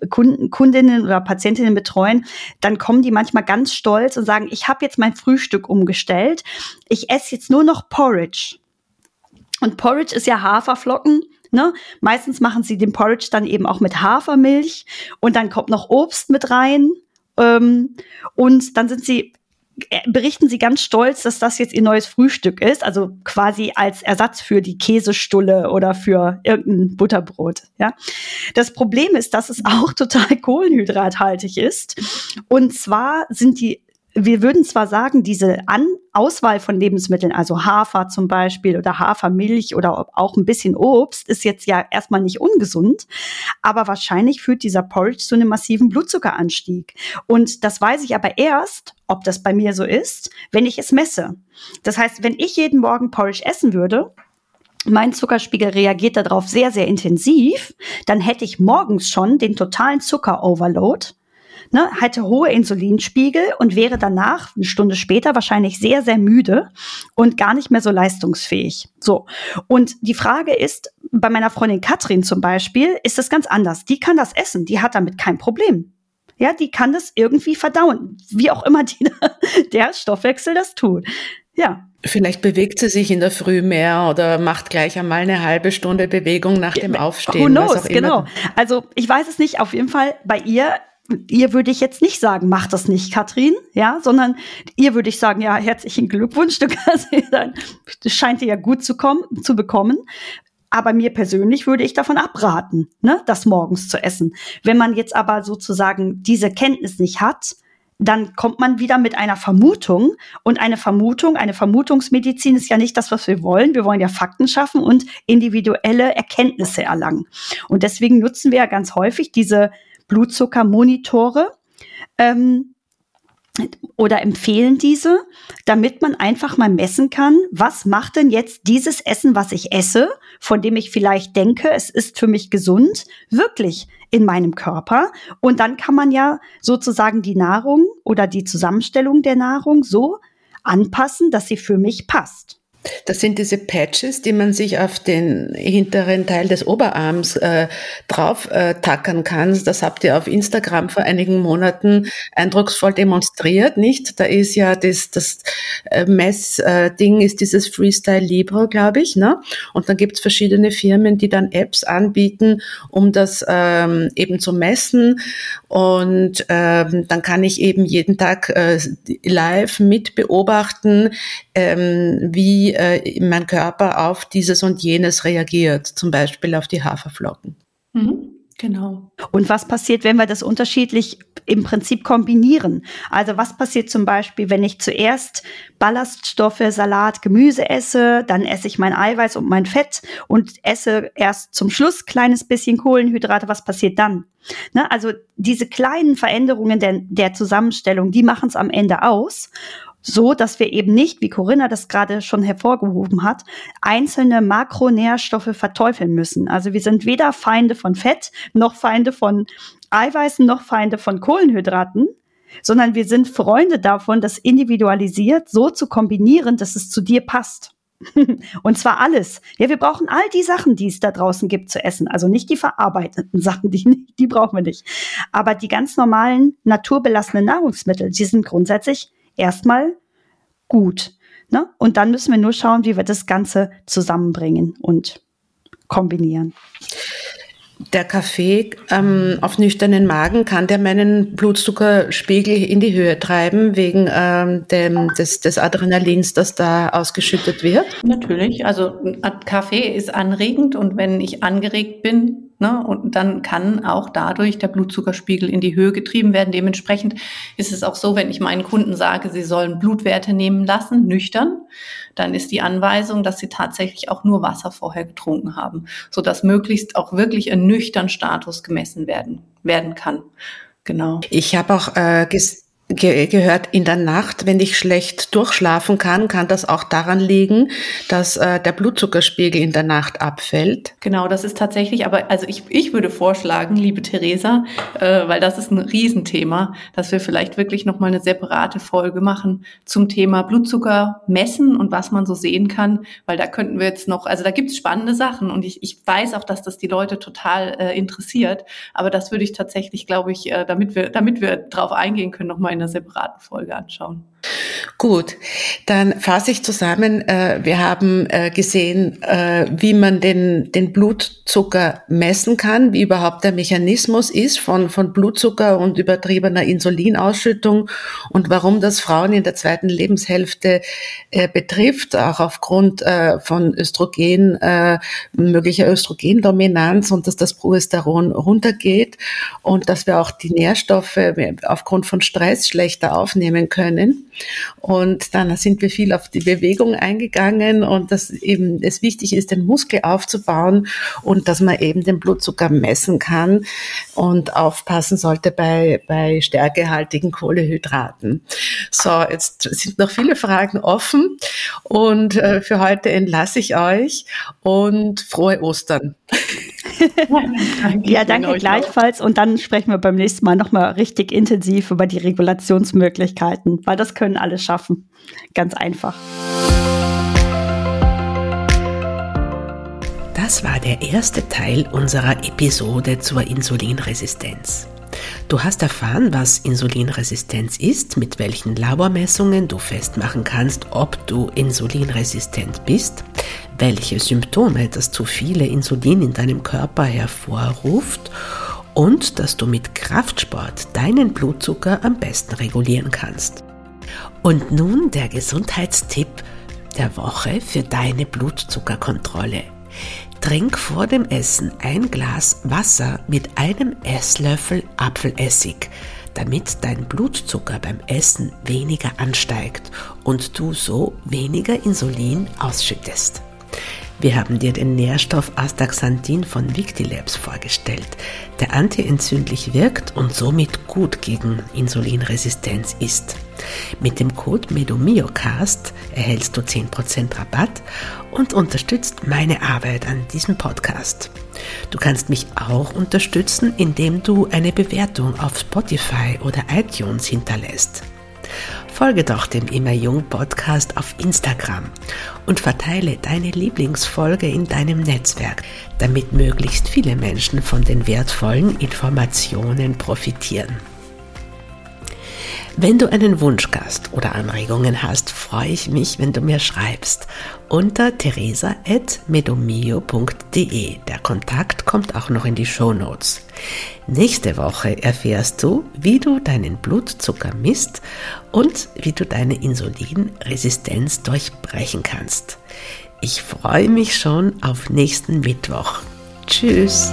Kunden, Kundinnen oder Patientinnen betreuen, dann kommen die manchmal ganz stolz und sagen, ich habe jetzt mein Frühstück umgestellt, ich esse jetzt nur noch Porridge. Und Porridge ist ja Haferflocken Ne? Meistens machen sie den Porridge dann eben auch mit Hafermilch und dann kommt noch Obst mit rein. Ähm, und dann sind sie äh, berichten sie ganz stolz, dass das jetzt ihr neues Frühstück ist, also quasi als Ersatz für die Käsestulle oder für irgendein Butterbrot. Ja, das Problem ist, dass es auch total kohlenhydrathaltig ist. Und zwar sind die wir würden zwar sagen, diese An Auswahl von Lebensmitteln, also Hafer zum Beispiel oder Hafermilch oder auch ein bisschen Obst, ist jetzt ja erstmal nicht ungesund, aber wahrscheinlich führt dieser Porridge zu einem massiven Blutzuckeranstieg. Und das weiß ich aber erst, ob das bei mir so ist, wenn ich es messe. Das heißt, wenn ich jeden Morgen Porridge essen würde, mein Zuckerspiegel reagiert darauf sehr, sehr intensiv, dann hätte ich morgens schon den totalen Zucker-Overload ne, hätte hohe Insulinspiegel und wäre danach eine Stunde später wahrscheinlich sehr, sehr müde und gar nicht mehr so leistungsfähig. So. Und die Frage ist, bei meiner Freundin Katrin zum Beispiel, ist das ganz anders. Die kann das essen, die hat damit kein Problem. Ja, die kann das irgendwie verdauen, wie auch immer die, der Stoffwechsel das tut. Ja. Vielleicht bewegt sie sich in der Früh mehr oder macht gleich einmal eine halbe Stunde Bewegung nach dem Aufstehen. Who knows, genau. Also ich weiß es nicht. Auf jeden Fall bei ihr ihr würde ich jetzt nicht sagen, mach das nicht, Katrin, ja, sondern ihr würde ich sagen, ja, herzlichen Glückwunsch, du kannst das scheint dir ja gut zu kommen, zu bekommen. Aber mir persönlich würde ich davon abraten, ne, das morgens zu essen. Wenn man jetzt aber sozusagen diese Kenntnis nicht hat, dann kommt man wieder mit einer Vermutung. Und eine Vermutung, eine Vermutungsmedizin ist ja nicht das, was wir wollen. Wir wollen ja Fakten schaffen und individuelle Erkenntnisse erlangen. Und deswegen nutzen wir ja ganz häufig diese Blutzuckermonitore. Ähm, oder empfehlen diese, damit man einfach mal messen kann, was macht denn jetzt dieses Essen, was ich esse, von dem ich vielleicht denke, es ist für mich gesund, wirklich in meinem Körper. Und dann kann man ja sozusagen die Nahrung oder die Zusammenstellung der Nahrung so anpassen, dass sie für mich passt. Das sind diese Patches, die man sich auf den hinteren Teil des Oberarms äh, drauf äh, tackern kann. Das habt ihr auf Instagram vor einigen Monaten eindrucksvoll demonstriert, nicht? Da ist ja das, das äh, Messding ist dieses Freestyle Libre, glaube ich, ne? Und dann gibt's verschiedene Firmen, die dann Apps anbieten, um das ähm, eben zu messen. Und ähm, dann kann ich eben jeden Tag äh, live mit beobachten, ähm, wie äh, mein Körper auf dieses und jenes reagiert, zum Beispiel auf die Haferflocken. Mhm. Genau. Und was passiert, wenn wir das unterschiedlich im Prinzip kombinieren? Also was passiert zum Beispiel, wenn ich zuerst Ballaststoffe, Salat, Gemüse esse, dann esse ich mein Eiweiß und mein Fett und esse erst zum Schluss kleines bisschen Kohlenhydrate. Was passiert dann? Ne? Also diese kleinen Veränderungen der, der Zusammenstellung, die machen es am Ende aus so, dass wir eben nicht, wie Corinna das gerade schon hervorgehoben hat, einzelne Makronährstoffe verteufeln müssen. Also wir sind weder Feinde von Fett, noch Feinde von Eiweißen, noch Feinde von Kohlenhydraten, sondern wir sind Freunde davon, das individualisiert so zu kombinieren, dass es zu dir passt. Und zwar alles. Ja, wir brauchen all die Sachen, die es da draußen gibt zu essen. Also nicht die verarbeiteten Sachen, die, die brauchen wir nicht. Aber die ganz normalen, naturbelassenen Nahrungsmittel, die sind grundsätzlich erstmal gut. Ne? Und dann müssen wir nur schauen, wie wir das Ganze zusammenbringen und kombinieren. Der Kaffee ähm, auf nüchternen Magen kann der meinen Blutzuckerspiegel in die Höhe treiben wegen ähm, dem, des, des Adrenalins, das da ausgeschüttet wird? Natürlich. Also Kaffee ist anregend und wenn ich angeregt bin, Ne? Und dann kann auch dadurch der Blutzuckerspiegel in die Höhe getrieben werden. Dementsprechend ist es auch so, wenn ich meinen Kunden sage, sie sollen Blutwerte nehmen lassen, nüchtern, dann ist die Anweisung, dass sie tatsächlich auch nur Wasser vorher getrunken haben, sodass möglichst auch wirklich ein nüchtern Status gemessen werden, werden kann. Genau. Ich habe auch äh, ge gehört, in der Nacht, wenn ich schlecht durchschlafen kann, kann das auch daran liegen, dass äh, der Blutzuckerspiegel in der Nacht abfällt. Genau, das ist tatsächlich, aber also ich, ich würde vorschlagen, liebe Theresa, äh, weil das ist ein Riesenthema, dass wir vielleicht wirklich nochmal eine separate Folge machen zum Thema Blutzucker messen und was man so sehen kann, weil da könnten wir jetzt noch, also da gibt's spannende Sachen und ich, ich weiß auch, dass das die Leute total äh, interessiert, aber das würde ich tatsächlich, glaube ich, äh, damit wir, damit wir drauf eingehen können, nochmal in einer separaten Folge anschauen. Gut, dann fasse ich zusammen. Äh, wir haben äh, gesehen, äh, wie man den, den Blutzucker messen kann, wie überhaupt der Mechanismus ist von, von Blutzucker und übertriebener Insulinausschüttung und warum das Frauen in der zweiten Lebenshälfte betrifft, auch aufgrund von Östrogen, möglicher Östrogendominanz und dass das Progesteron runtergeht und dass wir auch die Nährstoffe aufgrund von Stress schlechter aufnehmen können. Und dann sind wir viel auf die Bewegung eingegangen und dass eben es wichtig ist, den Muskel aufzubauen und dass man eben den Blutzucker messen kann und aufpassen sollte bei, bei stärkehaltigen Kohlehydraten. So, jetzt sind noch viele Fragen offen und äh, für heute entlasse ich euch und frohe Ostern. Danke ja, danke gleichfalls. Auch. Und dann sprechen wir beim nächsten Mal nochmal richtig intensiv über die Regulationsmöglichkeiten, weil das können alle schaffen. Ganz einfach. Das war der erste Teil unserer Episode zur Insulinresistenz. Du hast erfahren, was Insulinresistenz ist, mit welchen Labormessungen du festmachen kannst, ob du insulinresistent bist, welche Symptome das zu viele Insulin in deinem Körper hervorruft und dass du mit Kraftsport deinen Blutzucker am besten regulieren kannst. Und nun der Gesundheitstipp der Woche für deine Blutzuckerkontrolle. Trink vor dem Essen ein Glas Wasser mit einem Esslöffel Apfelessig, damit dein Blutzucker beim Essen weniger ansteigt und du so weniger Insulin ausschüttest. Wir haben dir den Nährstoff Astaxanthin von Victilabs vorgestellt, der antientzündlich wirkt und somit gut gegen Insulinresistenz ist. Mit dem Code MEDOMIOCAST erhältst du 10% Rabatt und unterstützt meine Arbeit an diesem Podcast. Du kannst mich auch unterstützen, indem du eine Bewertung auf Spotify oder iTunes hinterlässt. Folge doch dem Immer Jung Podcast auf Instagram und verteile deine Lieblingsfolge in deinem Netzwerk, damit möglichst viele Menschen von den wertvollen Informationen profitieren. Wenn du einen Wunschgast oder Anregungen hast, freue ich mich, wenn du mir schreibst unter teresa.medomio.de. Der Kontakt kommt auch noch in die Show Notes. Nächste Woche erfährst du, wie du deinen Blutzucker misst und wie du deine Insulinresistenz durchbrechen kannst. Ich freue mich schon auf nächsten Mittwoch. Tschüss!